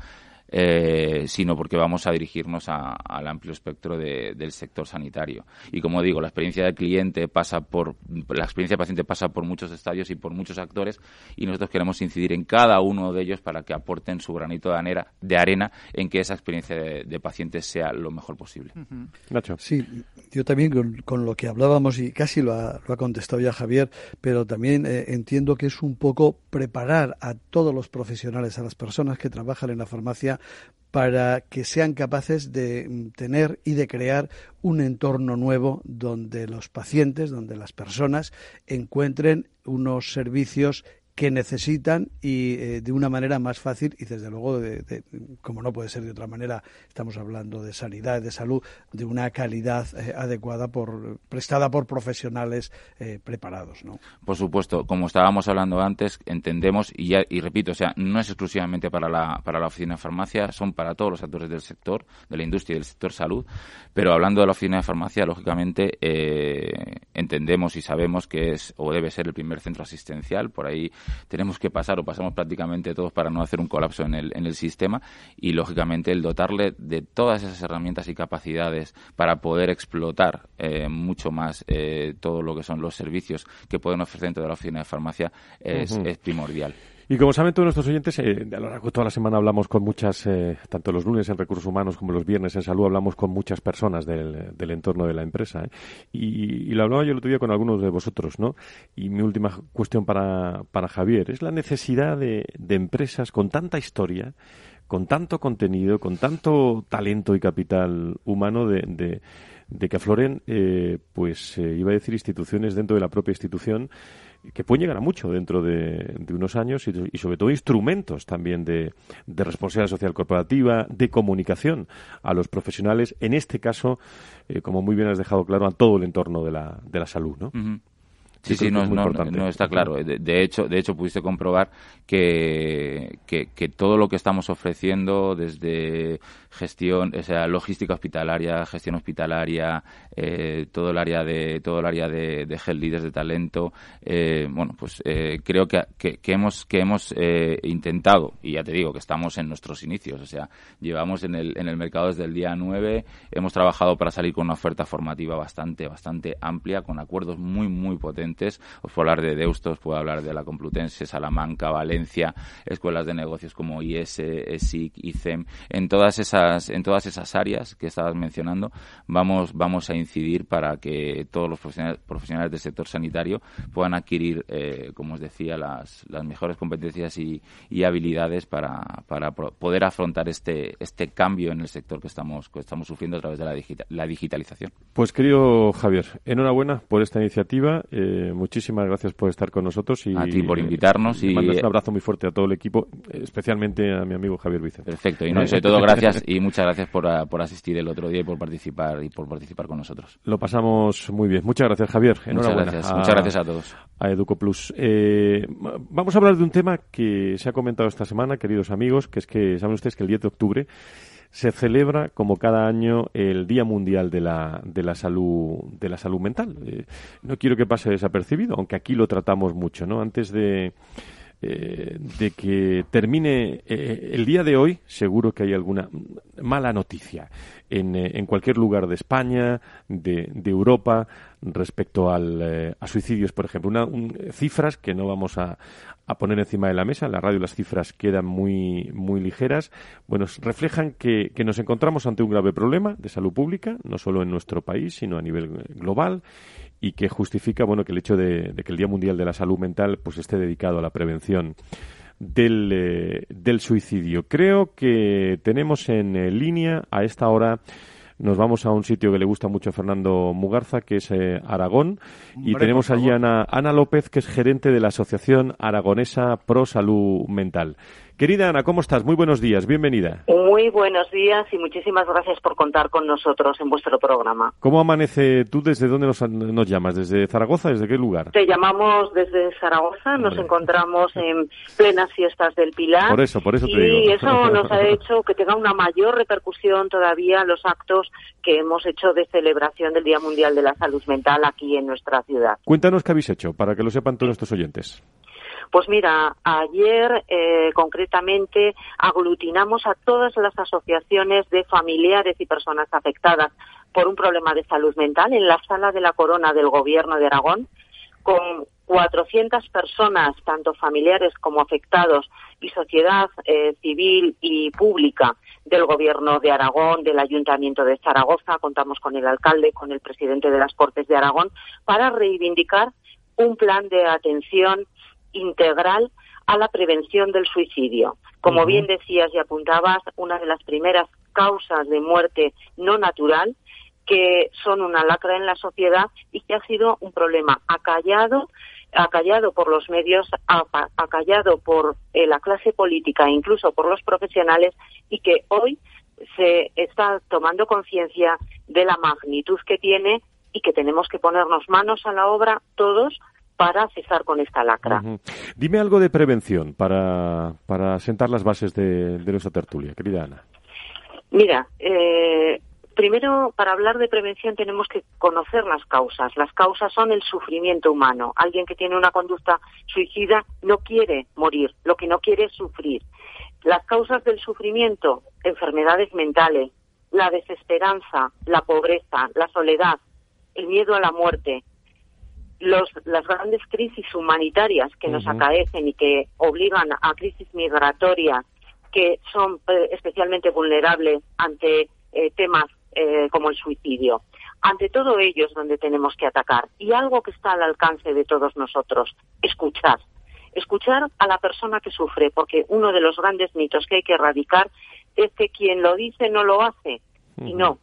eh, sino porque vamos a dirigirnos al amplio espectro del sector sanitario. Y como digo, la experiencia del cliente pasa por, la experiencia del paciente pasa por muchos estadios y por muchos actores y nosotros queremos incidir en cada uno de ellos para que aporten su granito de arena, de arena en que esa experiencia de, paciente sea lo mejor posible. Nacho. Sí, yo también con, lo que hablábamos y casi lo ha, contestado ya Javier, pero también eh, entiendo que es un poco preparar a todos los profesionales, a las personas que trabajan en la farmacia, para que sean capaces de mm, tener y de crear un entorno nuevo donde los pacientes, donde las personas encuentren unos servicios que necesitan y eh, de una manera más fácil y desde luego, de, como no puede ser de otra manera, estamos hablando de sanidad, de salud, de una calidad eh, adecuada por prestada por profesionales eh, preparados, ¿no? Por supuesto, como estábamos hablando antes, entendemos y ya y repito, o sea, no es exclusivamente para la para la oficina de farmacia, son para todos los actores del sector, de la industria y del sector salud, pero hablando de la oficina de farmacia, lógicamente entendemos y sabemos que es o debe ser el primer centro asistencial, por ahí tenemos que pasar o pasamos prácticamente todos para no hacer un colapso en el, en el sistema y lógicamente el dotarle de todas esas herramientas y capacidades para poder explotar eh, mucho más eh, todo lo que son los servicios que pueden ofrecer dentro de la oficina de farmacia es primordial. Y como saben todos nuestros oyentes, eh, a lo largo de toda la semana hablamos con muchas, eh, tanto los lunes en recursos humanos como los viernes en salud, hablamos con muchas personas del, entorno de la empresa. ¿eh? Y, y, lo hablaba yo el otro día con algunos de vosotros, ¿no? Y mi última cuestión para, para Javier es la necesidad de, de empresas con tanta historia, con tanto contenido, con tanto talento y capital humano de, de de que afloren, eh, pues eh, iba a decir instituciones dentro de la propia institución que pueden llegar a mucho dentro de, unos años y, sobre todo instrumentos también de, responsabilidad social corporativa, de comunicación a los profesionales, en este caso, eh, como muy bien has dejado claro, a todo el entorno de la, de la salud, ¿no? Sí, sí, no, no, está claro. De, hecho, de hecho pudiste comprobar que, que, que, todo lo que estamos ofreciendo desde gestión, o sea, logística hospitalaria, gestión hospitalaria, eh, todo el área de todo el área de, de health leaders de talento, eh, bueno, pues eh, creo que, que, hemos que hemos intentado y ya te digo que estamos en nuestros inicios, o sea, llevamos en el en el mercado desde el día 9, hemos trabajado para salir con una oferta formativa bastante bastante amplia con acuerdos muy muy potentes. Os puedo hablar de Deustos, puedo hablar de la Complutense, Salamanca, Valencia, escuelas de negocios como IS, ESIC, ICEM, en todas esas en todas esas áreas que estabas mencionando vamos, vamos a incidir para que todos los profesionales, del sector sanitario puedan adquirir, eh, como os decía, las, las mejores competencias y, habilidades para, para, poder afrontar este, este cambio en el sector que estamos, que estamos sufriendo a través de la, la digitalización. Pues querido Javier, enhorabuena por esta iniciativa. Eh, muchísimas gracias por estar con nosotros y a ti por invitarnos y, un abrazo muy fuerte a todo el equipo, especialmente a mi amigo Javier Vicente. Perfecto, y no, sobre todo gracias y muchas gracias por, por, asistir el otro día y por participar y por participar con nosotros. Lo pasamos muy bien. Muchas gracias, Javier. Muchas gracias. Muchas gracias a todos. A Educo Plus. Eh, vamos a hablar de un tema que se ha comentado esta semana, queridos amigos, que es que saben ustedes que el 10 de octubre se celebra como cada año el Día Mundial de la, de la Salud de la salud mental. Eh, no quiero que pase desapercibido, aunque aquí lo tratamos mucho, ¿no? Antes de eh, de que termine eh, el día de hoy, seguro que hay alguna mala noticia en, en cualquier lugar de España, de, de Europa, respecto al, a suicidios, por ejemplo. Una, cifras que no vamos a, a, poner encima de la mesa. En la radio las cifras quedan muy, muy ligeras. Bueno, reflejan que, que nos encontramos ante un grave problema de salud pública, no solo en nuestro país, sino a nivel global y que justifica bueno que el hecho de, que el Día Mundial de la Salud Mental pues esté dedicado a la prevención del, eh, del suicidio. Creo que tenemos en eh, línea a esta hora nos vamos a un sitio que le gusta mucho a Fernando Mugarza, que es eh, Aragón, y Hombre, tenemos allí a. Ana, Ana López, que es gerente de la Asociación Aragonesa Pro Salud Mental. Querida Ana, ¿cómo estás? Muy buenos días, bienvenida. Muy buenos días y muchísimas gracias por contar con nosotros en vuestro programa. ¿Cómo amanece tú? ¿Desde dónde nos, nos llamas? ¿Desde Zaragoza? ¿Desde qué lugar? Te llamamos desde Zaragoza, nos encontramos en plenas fiestas del Pilar. Por eso, por eso te y digo. eso nos ha hecho que tenga una mayor repercusión todavía los actos que hemos hecho de celebración del Día Mundial de la Salud Mental aquí en nuestra ciudad. Cuéntanos qué habéis hecho, para que lo sepan todos nuestros oyentes. Pues mira, ayer eh, concretamente aglutinamos a todas las asociaciones de familiares y personas afectadas por un problema de salud mental en la sala de la corona del Gobierno de Aragón con 400 personas, tanto familiares como afectados, y sociedad eh, civil y pública del Gobierno de Aragón, del Ayuntamiento de Zaragoza. Contamos con el alcalde, con el presidente de las Cortes de Aragón, para reivindicar un plan de atención integral a la prevención del suicidio. Como bien decías y apuntabas, una de las primeras causas de muerte no natural que son una lacra en la sociedad y que ha sido un problema acallado, acallado por los medios, acallado por eh, la clase política e incluso por los profesionales y que hoy se está tomando conciencia de la magnitud que tiene y que tenemos que ponernos manos a la obra todos para cesar con esta lacra. Dime algo de prevención para, para sentar las bases de, de nuestra tertulia, querida Ana. Mira, eh, primero para hablar de prevención tenemos que conocer las causas. Las causas son el sufrimiento humano. Alguien que tiene una conducta suicida no quiere morir, lo que no quiere es sufrir. Las causas del sufrimiento, enfermedades mentales, la desesperanza, la pobreza, la soledad, el miedo a la muerte, los, las grandes crisis humanitarias que nos acaecen y que obligan a crisis migratorias que son eh, especialmente vulnerables ante eh, temas eh, como el suicidio. Ante todo ello es donde tenemos que atacar. Y algo que está al alcance de todos nosotros, escuchar. Escuchar a la persona que sufre, porque uno de los grandes mitos que hay que erradicar es que quien lo dice no lo hace. Y no,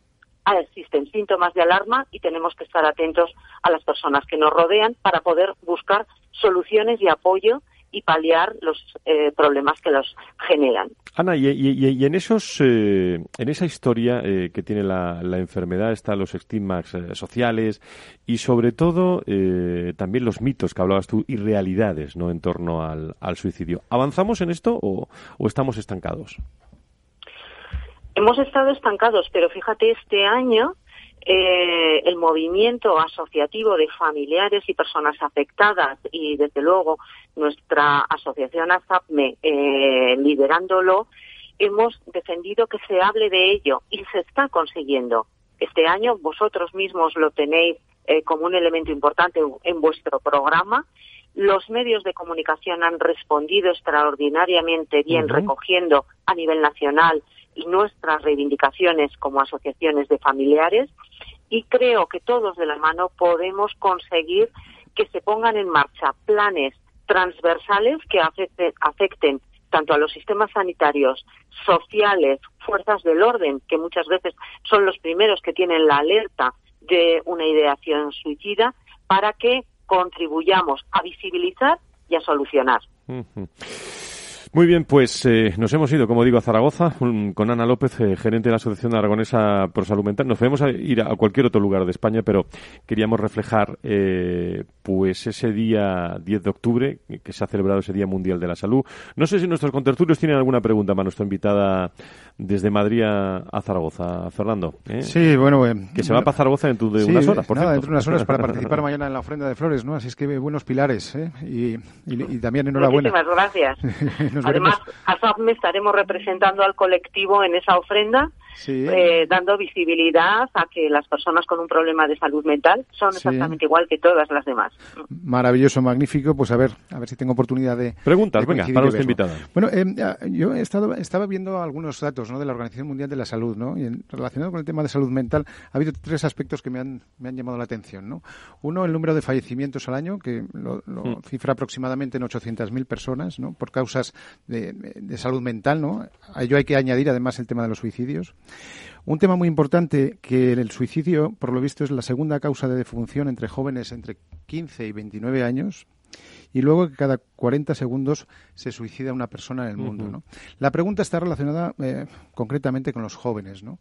Ah, existen síntomas de alarma y tenemos que estar atentos a las personas que nos rodean para poder buscar soluciones y apoyo y paliar los eh, problemas que los generan. Ana, y, y- en esos, eh, en esa historia eh, que tiene la, la enfermedad están los estigmas eh, sociales y sobre todo eh, también los mitos que hablabas tú y realidades, ¿no? En torno al, al suicidio. ¿Avanzamos en esto o, o estamos estancados? Hemos estado estancados, pero fíjate, este año eh, el movimiento asociativo de familiares y personas afectadas y, desde luego, nuestra asociación ASAPME eh, liderándolo, hemos defendido que se hable de ello y se está consiguiendo. Este año vosotros mismos lo tenéis eh, como un elemento importante en vuestro programa. Los medios de comunicación han respondido extraordinariamente bien, recogiendo a nivel nacional y nuestras reivindicaciones como asociaciones de familiares y creo que todos de la mano podemos conseguir que se pongan en marcha planes transversales que afecten, afecten tanto a los sistemas sanitarios, sociales, fuerzas del orden, que muchas veces son los primeros que tienen la alerta de una ideación suicida, para que contribuyamos a visibilizar y a solucionar. Muy bien, pues eh, nos hemos ido, como digo, a Zaragoza un- con Ana López, eh, gerente de la Asociación Aragonesa por Salud Mental. Nos podemos a- ir a cualquier otro lugar de España, pero queríamos reflejar eh, pues ese día 10 de octubre, que se ha celebrado ese Día Mundial de la Salud. No sé si nuestros contertulios tienen alguna pregunta para nuestra invitada desde Madrid a, a Zaragoza, Fernando. ¿eh? Sí, bueno, eh, Que se va para Zaragoza dentro de Sí, unas horas, por nada, cierto. dentro de unas horas para participar mañana en la ofrenda de flores, ¿no? Así es que buenos pilares, ¿eh? Y, y- y también enhorabuena. Muchísimas gracias. Además, veremos. a SAPME estaremos representando al colectivo en esa ofrenda, Sí. eh, dando visibilidad a que las personas con un problema de salud mental son Sí. exactamente igual que todas las demás. Maravilloso, magnífico. Pues a ver, a ver si tengo oportunidad de. Preguntas, de venga, para nuestra invitada. Bueno, eh, ah, yo he estado, estaba viendo algunos datos ¿no? de la Organización Mundial de la Salud, ¿no? Y en- relacionado con el tema de salud mental, ha habido tres aspectos que me han, me han llamado la atención, ¿no? Uno, el número de fallecimientos al año, que lo, lo Mm. cifra aproximadamente en 800.000 personas, ¿no? Por causas de, de salud mental, ¿no? A ello hay que añadir además el tema de los suicidios. Un tema muy importante que el suicidio, por lo visto, es la segunda causa de defunción entre jóvenes entre 15 y 29 años y luego que cada 40 segundos se suicida una persona en el mundo. ¿no? La pregunta está relacionada eh, concretamente con los jóvenes, ¿no?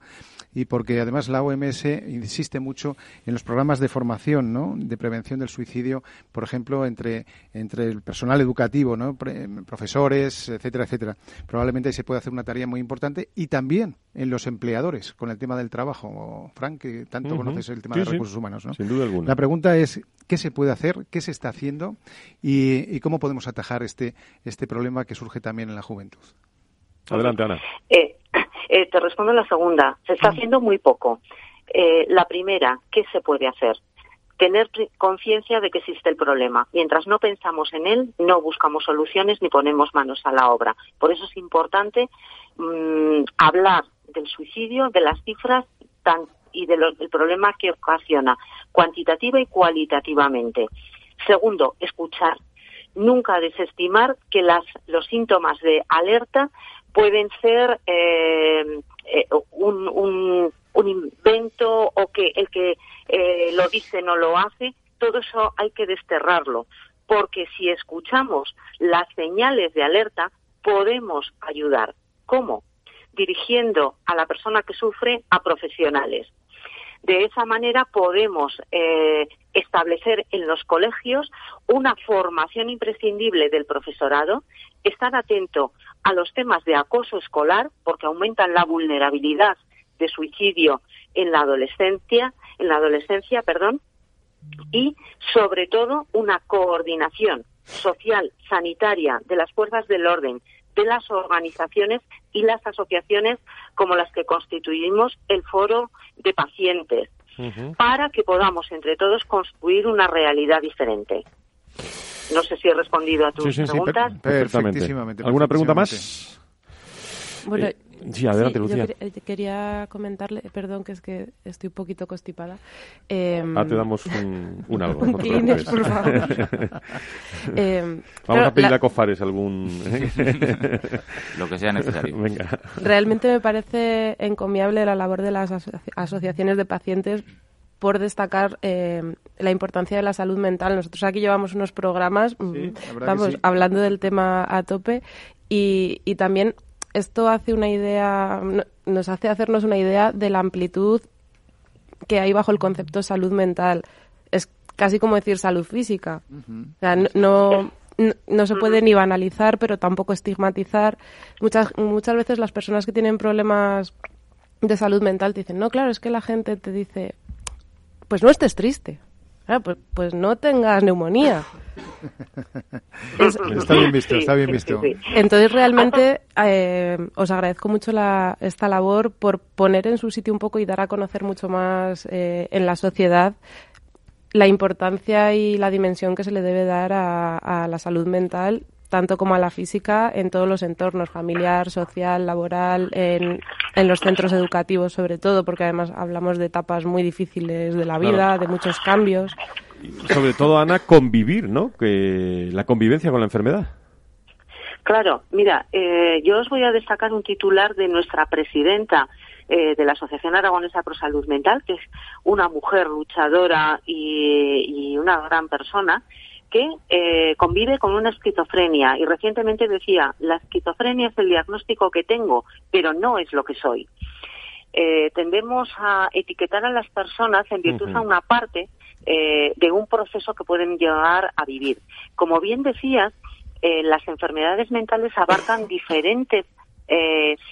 y porque además la OMS insiste mucho en los programas de formación ¿no? de prevención del suicidio, por ejemplo, entre, entre el personal educativo, ¿no? profesores, etcétera, etcétera. Probablemente ahí se puede hacer una tarea muy importante y también en los empleadores con el tema del trabajo. Frank, que tanto conoces el tema de recursos humanos. ¿no? Sin duda alguna. La pregunta es, ¿qué se puede hacer? ¿Qué se está haciendo? y, cómo podemos atajar este, este problema que surge también en la juventud. Adelante, Ana. Eh, eh, te respondo la segunda. Se está haciendo muy poco. Eh, la primera, ¿qué se puede hacer? Tener conciencia de que existe el problema. Mientras no pensamos en él, no buscamos soluciones ni ponemos manos a la obra. Por eso es importante mm, hablar del suicidio, de las cifras y del problema que ocasiona, cuantitativa y cualitativamente. Segundo, escuchar. Nunca desestimar que los síntomas de alerta pueden ser eh, eh, un, invento o que el que eh, lo dice no lo hace. Todo eso hay que desterrarlo, porque si escuchamos las señales de alerta, podemos ayudar. ¿Cómo? Dirigiendo a la persona que sufre a profesionales. De esa manera podemos eh, establecer en los colegios una formación imprescindible del profesorado, estar atento a los temas de acoso escolar, porque aumentan la vulnerabilidad de suicidio en la adolescencia, en la adolescencia, perdón, y sobre todo una coordinación social, sanitaria de las fuerzas del orden, de las organizaciones y las asociaciones como las que constituimos el foro de pacientes, para que podamos entre todos construir una realidad diferente. No sé si he respondido a tus preguntas. perfectísimamente. ¿Alguna pregunta más? Bueno, eh, Sí, adelante, Lucía. Yo eh, quería comentarle, perdón, que es que estoy un poquito constipada. Eh, ah, te damos un, un algo. un por favor. eh, Vamos a pedir a Cofares algún... Lo que sea necesario. Venga. Realmente me parece encomiable la labor de las asociaciones de pacientes por destacar eh, la importancia de la salud mental. Nosotros aquí llevamos unos programas, sí, mm, hablando del tema a tope y, y también esto hace una idea, nos hace hacernos una idea de la amplitud que hay bajo el concepto salud mental. Es casi como decir salud física. o sea, no, no, se puede ni banalizar, pero tampoco estigmatizar. Muchas, muchas veces las personas que tienen problemas de salud mental te dicen, no, claro, es que la gente te dice, pues no estés triste. Ah, pues, pues, no tengas neumonía. está bien visto, está bien visto. Entonces, realmente eh, os agradezco mucho la, esta labor por poner en su sitio un poco y dar a conocer mucho más eh, en la sociedad la importancia y la dimensión que se le debe dar a la salud mental tanto como a la física en todos los entornos, familiar, social, laboral, en, en los centros educativos sobre todo, porque además hablamos de etapas muy difíciles de la vida, de muchos cambios. sobre todo, Ana, convivir, ¿no? Que la convivencia con la enfermedad. Claro, mira, eh, yo os voy a destacar un titular de nuestra presidenta eh, de la Asociación Aragonesa Pro Salud Mental, que es una mujer luchadora y, y una gran persona, que eh, convive con una esquizofrenia y recientemente decía, la esquizofrenia es el diagnóstico que tengo, pero no es lo que soy. Eh, tendemos a etiquetar a las personas en virtud a una parte eh, de un proceso que pueden llegar a vivir. Como bien decías, las enfermedades mentales abarcan diferentes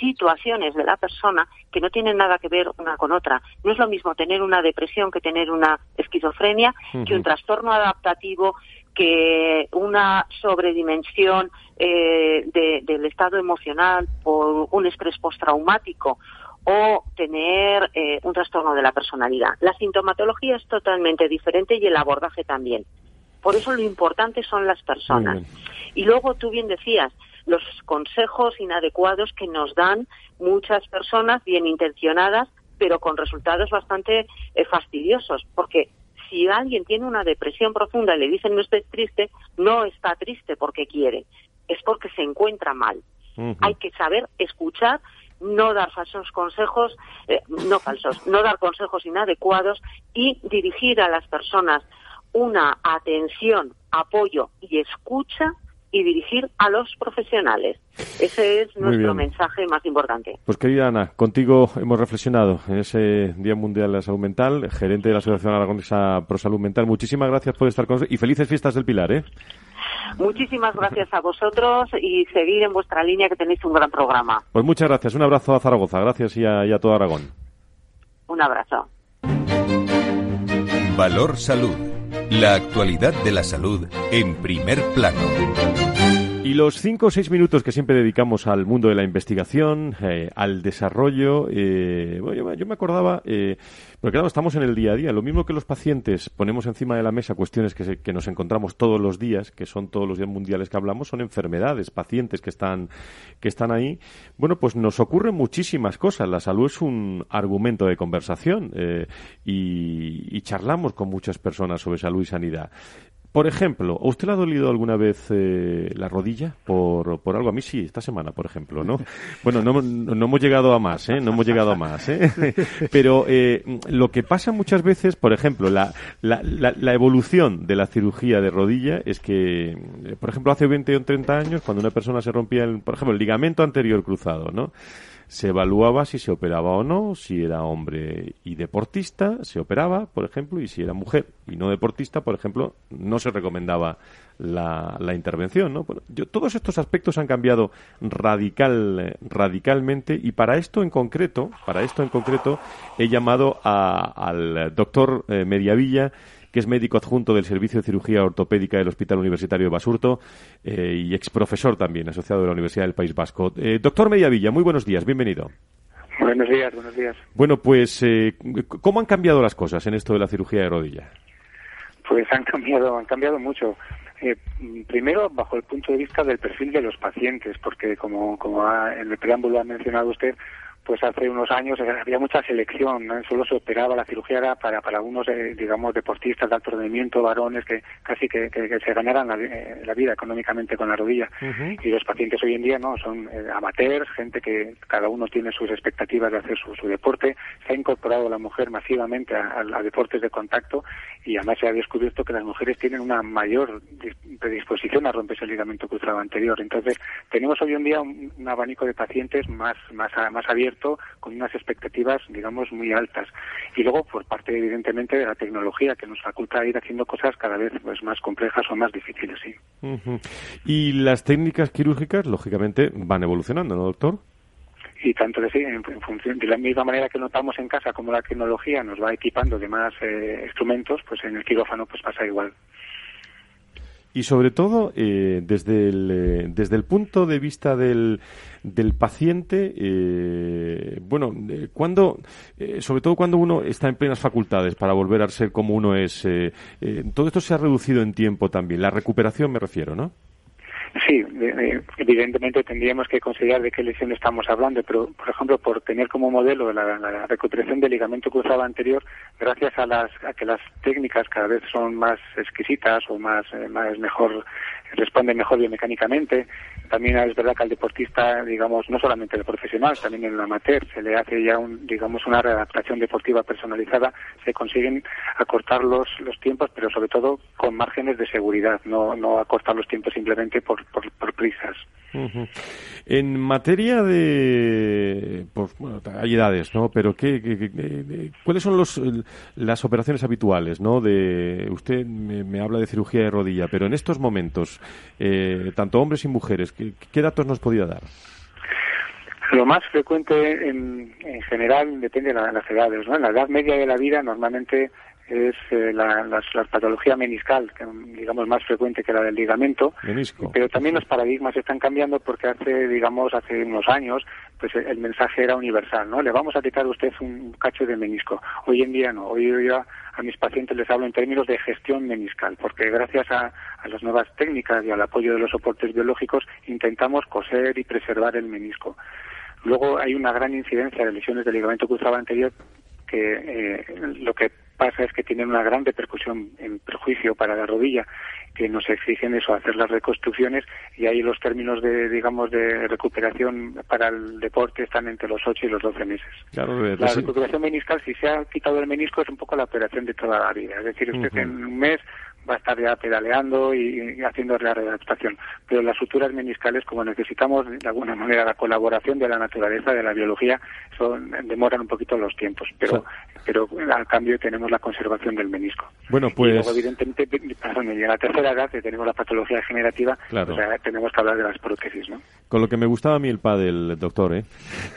situaciones de la persona que no tienen nada que ver una con otra. No es lo mismo tener una depresión que tener una esquizofrenia, que un trastorno adaptativo, que una sobredimensión eh, del estado emocional por un estrés postraumático o tener eh, un trastorno de la personalidad. La sintomatología es totalmente diferente y el abordaje también. Por eso lo importante son las personas. Y luego tú bien decías, los consejos inadecuados que nos dan muchas personas bien intencionadas, pero con resultados bastante eh, fastidiosos, porque si alguien tiene una depresión profunda y le dicen no estés triste, no está triste porque quiere, es porque se encuentra mal. Hay que saber escuchar no dar falsos consejos, eh, no falsos, no dar consejos inadecuados y dirigir a las personas una atención, apoyo y escucha y dirigir a los profesionales. Ese es nuestro mensaje más importante. Pues querida Ana, contigo hemos reflexionado en ese Día Mundial de la Salud Mental, gerente de la Asociación Aragonesa Pro Salud Mental. Muchísimas gracias por estar con nosotros y felices fiestas del Pilar, ¿eh? Muchísimas gracias a vosotros y seguir en vuestra línea que tenéis un gran programa. Pues muchas gracias. Un abrazo a Zaragoza. Gracias y a, y a todo Aragón. Un abrazo. Valor Salud. La actualidad de la salud en primer plano. Y los cinco o seis minutos que siempre dedicamos al mundo de la investigación, eh, al desarrollo, eh, bueno, yo, me acordaba, eh, porque claro, estamos en el día a día, lo mismo que los pacientes ponemos encima de la mesa cuestiones que, que nos encontramos todos los días, que son todos los días mundiales que hablamos, son enfermedades, pacientes que están, que están ahí. Bueno, pues nos ocurren muchísimas cosas. La salud es un argumento de conversación y, y charlamos con muchas personas sobre salud y sanidad. Por ejemplo, ¿a usted le ha dolido alguna vez eh, la rodilla por, por algo? A mí sí, esta semana, por ejemplo, ¿no? Bueno, no, no hemos llegado a más, ¿eh? No hemos llegado a más, ¿eh? Pero eh, lo que pasa muchas veces, por ejemplo, la, la, la, evolución de la cirugía de rodilla es que, por ejemplo, hace 20 o 30 años, cuando una persona se rompía, el, por ejemplo, el ligamento anterior cruzado, ¿no? Se evaluaba si se operaba o no, si era hombre y deportista, se operaba, por ejemplo, y si era mujer y no deportista, por ejemplo, no se recomendaba la, la intervención, ¿no? yo, todos estos aspectos han cambiado radical, radicalmente y para esto en concreto, para esto en concreto, he llamado al doctor eh, Mediavilla, que es médico adjunto del Servicio de Cirugía Ortopédica del Hospital Universitario de Basurto eh, y ex profesor también, asociado de la Universidad del País Vasco. Eh, doctor Mediavilla, muy buenos días, bienvenido. Buenos días, buenos días. Bueno, pues, eh, ¿cómo han cambiado las cosas en esto de la cirugía de rodilla? Pues han cambiado, han cambiado mucho. primero, bajo el punto de vista del perfil de los pacientes, porque como, como en el preámbulo ha mencionado usted, pues hace unos años había mucha selección, ¿no? solo se operaba la cirugía era para, para algunos, eh, digamos, deportistas de alto rendimiento, varones que casi que, se ganaran eh, la, vida económicamente con la rodilla. Y los pacientes hoy en día no son eh, amateurs, gente que cada uno tiene sus expectativas de hacer su, deporte. Se ha incorporado la mujer masivamente a, deportes de contacto y además se ha descubierto que las mujeres tienen una mayor predisposición a romperse el ligamento cruzado anterior. Entonces, tenemos hoy en día un, un abanico de pacientes más, más, más abierto con unas expectativas, digamos, muy altas. Y luego, por parte, evidentemente, de la tecnología, que nos faculta ir haciendo cosas cada vez pues, más complejas o más difíciles, sí. Y las técnicas quirúrgicas, lógicamente, van evolucionando, ¿no, doctor? y tanto sí, en, función de la misma manera que notamos en casa como la tecnología nos va equipando de más eh, instrumentos, pues en el quirófano pues pasa igual y sobre todo eh, desde, el, eh, desde el punto de vista del, del paciente, eh, bueno, cuando, sobre todo cuando uno está en plenas facultades para volver a ser como uno es, todo esto se ha reducido en tiempo también, la recuperación me refiero, ¿no? Sí, evidentemente tendríamos que considerar de qué lesión estamos hablando, pero, por ejemplo, por tener como modelo la, recuperación del ligamento cruzado anterior, gracias a, las, a que las técnicas cada vez son más exquisitas o más, eh, más mejor responde mejor biomecánicamente. También es verdad que al deportista, digamos, no solamente el profesional, también el amateur, se le hace ya, un, digamos, una readaptación deportiva personalizada, se consiguen acortar los, los tiempos, pero sobre todo con márgenes de seguridad, no, no acortar los tiempos simplemente por, por, prisas. En materia de, pues, bueno, hay edades, ¿no? Pero ¿qué, cuáles son los, las operaciones habituales, ¿no? De usted me habla de cirugía de rodilla, pero en estos momentos eh, tanto hombres y mujeres. ¿Qué, datos nos podía dar? Lo más frecuente en, general depende de, las edades. ¿no? En la edad media de la vida normalmente es eh, la, patología meniscal, que, digamos más frecuente que la del ligamento. Pero también los paradigmas están cambiando porque hace, digamos, hace unos años, pues el mensaje era universal, ¿no? Le vamos a quitar a usted un cacho de menisco. Hoy en día no. Hoy ya a mis pacientes les hablo en términos de gestión meniscal, porque gracias a, las nuevas técnicas y al apoyo de los soportes biológicos intentamos coser y preservar el menisco. Luego hay una gran incidencia de lesiones del ligamento cruzado anterior que eh, lo que pasa es que tienen una gran repercusión en perjuicio para la rodilla que nos exigen eso, hacer las reconstrucciones y ahí los términos de, digamos, de recuperación para el deporte están entre los 8 y los 12 meses. Claro, la recuperación meniscal, si se ha quitado el menisco, es un poco la operación de toda la vida. Es decir, usted en un mes va a estar ya pedaleando y, haciendo la readaptación. Pero las suturas meniscales, como necesitamos de alguna manera la colaboración de la naturaleza, de la biología, son, demoran un poquito los tiempos. Pero, pero al cambio tenemos la conservación del menisco. Bueno, pues. Y luego, evidentemente, perdón, a la tercera edad, que tenemos la patología degenerativa, Claro. o sea, tenemos que hablar de las prótesis, ¿no? Con lo que me gustaba a mí el pádel, doctor, ¿eh?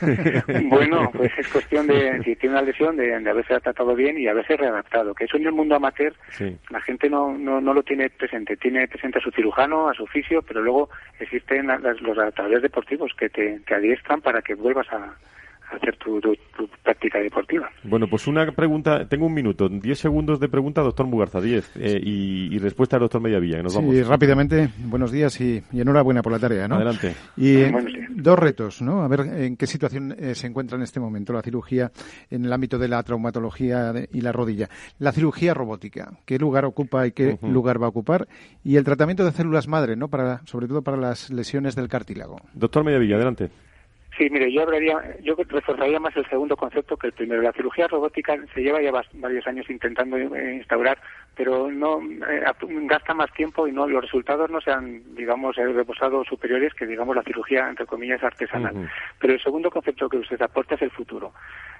Bueno, pues es cuestión de, si tiene una lesión, de, de haberse tratado bien y haberse readaptado. Que eso en el mundo amateur Sí. la gente no, no, no lo tiene presente. Tiene presente a su cirujano, a su oficio, pero luego existen las- los adaptadores deportivos que te, te adiestran para que vuelvas a, a hacer tu, tu- tu práctica deportiva. Bueno, pues una pregunta, tengo un minuto, 10 segundos de pregunta, doctor Mugarza, 10, eh, y, y respuesta del doctor Mediavilla, que nos vamos. Sí, rápidamente, buenos días y, y enhorabuena por la tarea, ¿no? Adelante. Y eh, dos retos, ¿no? A ver en qué situación eh, se encuentra en este momento la cirugía en el ámbito de la traumatología de- y la rodilla. La cirugía robótica, ¿qué lugar ocupa y qué lugar va a ocupar? Y el tratamiento de células madre, ¿no? Para, sobre todo para las lesiones del cartílago. Doctor Mediavilla, adelante. Sí, mire, yo hablaría, yo reforzaría más el segundo concepto que el primero. La cirugía robótica se lleva ya varios años intentando eh, instaurar, pero no eh, gasta más tiempo y no los resultados no se han, digamos, eh, reposado superiores que, digamos, la cirugía entre comillas artesanal. Pero el segundo concepto que usted aporta es el futuro.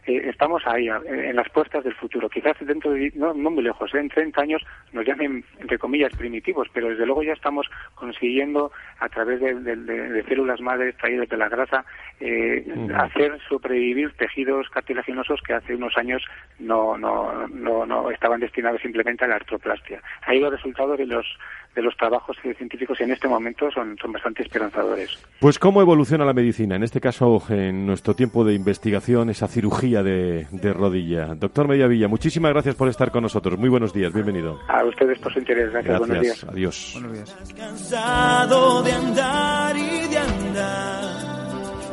Eh, estamos ahí, en las puertas del futuro. Quizás dentro de, no, no muy lejos, ¿eh? en 30 años nos llamen, entre comillas, primitivos, pero desde luego ya estamos consiguiendo, a través de, de- de- de células madres traídas de la grasa, eh, Ujú. hacer sobrevivir tejidos cartilaginosos que hace unos años no, no, no, no estaban destinados simplemente a la artroplastia. Ahí los resultados de los de los trabajos científicos en este momento son, son bastante esperanzadores. Pues cómo evoluciona la medicina, en este caso en nuestro tiempo de investigación, esa cirugía de, de rodilla. Doctor Mediavilla, muchísimas gracias por estar con nosotros. Muy buenos días, bienvenido. A ustedes por su interés. Gracias. Buenos días. Gracias, adiós. Buenos días. cansado de andar y de andar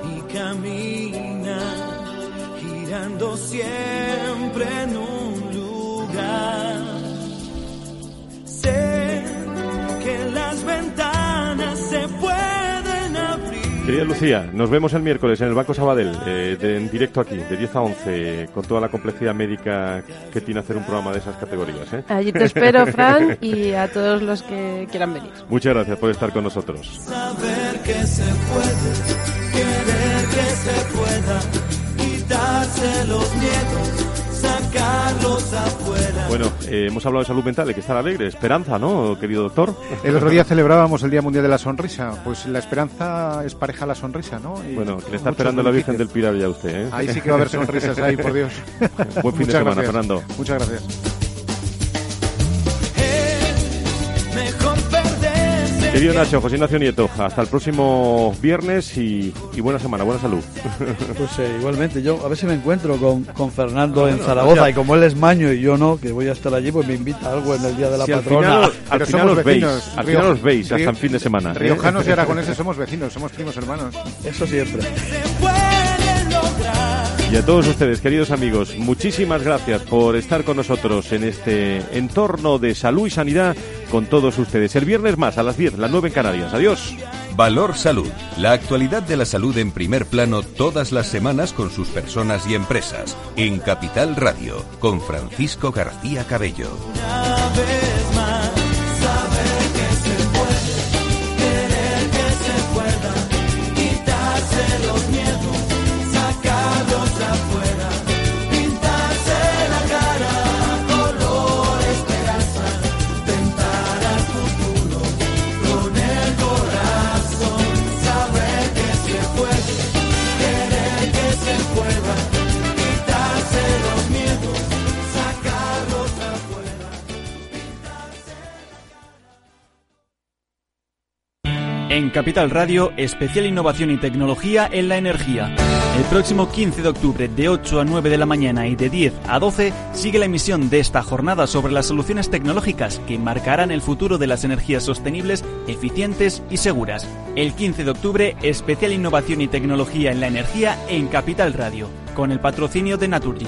y camina girando siempre en un Querida Lucía, nos vemos el miércoles en el Banco Sabadell, eh, de- en directo aquí, de 10 a 11, con toda la complejidad médica que tiene hacer un programa de esas categorías. ¿eh? Allí te espero, Fran, y a todos los que quieran venir. Muchas gracias por estar con nosotros. Saber que se puede, querer que se pueda, quitarse los miedos, sacarlos afuera. Bueno, eh, hemos hablado de salud mental, hay que estar alegre. Esperanza, ¿no, querido doctor? El otro día celebrábamos el Día Mundial de la Sonrisa. Pues la esperanza es pareja a la sonrisa, ¿no? Y Bueno, que le está esperando la Virgen del. Pilar ya a usted, ¿eh? Ahí sí que va a haber sonrisas ahí, por Dios. Buen fin de semana, gracias. Fernando. Muchas gracias. Querido Nacho, José Ignacio Nieto, hasta el próximo viernes y, y buena semana, buena salud. Pues eh, igualmente, yo a ver si me encuentro con, con Fernando en Bueno, Zaragoza y como él es maño y yo no, que voy a estar allí, pues me invita a algo en el Día de la Si al Patrona. final, al final os veis, vecinos, al final os veis hasta el fin de semana. ¿eh? Riojanos y aragoneses somos vecinos, somos primos hermanos. Eso siempre. Y a todos ustedes, queridos amigos, muchísimas gracias por estar con nosotros en este entorno de salud y sanidad con todos ustedes. El viernes más a las 10, las 9 en Canarias. Adiós. Valor Salud. La actualidad de la salud en primer plano todas las semanas con sus personas y empresas. En Capital Radio, con Francisco García Cabello. Capital Radio, especial innovación y tecnología en la energía. El próximo 15 de octubre de 8 a 9 de la mañana y de 10 a 12 sigue la emisión de esta jornada sobre las soluciones tecnológicas que marcarán el futuro de las energías sostenibles, eficientes y seguras. El 15 de octubre, especial innovación y tecnología en la energía en Capital Radio, con el patrocinio de Naturgy.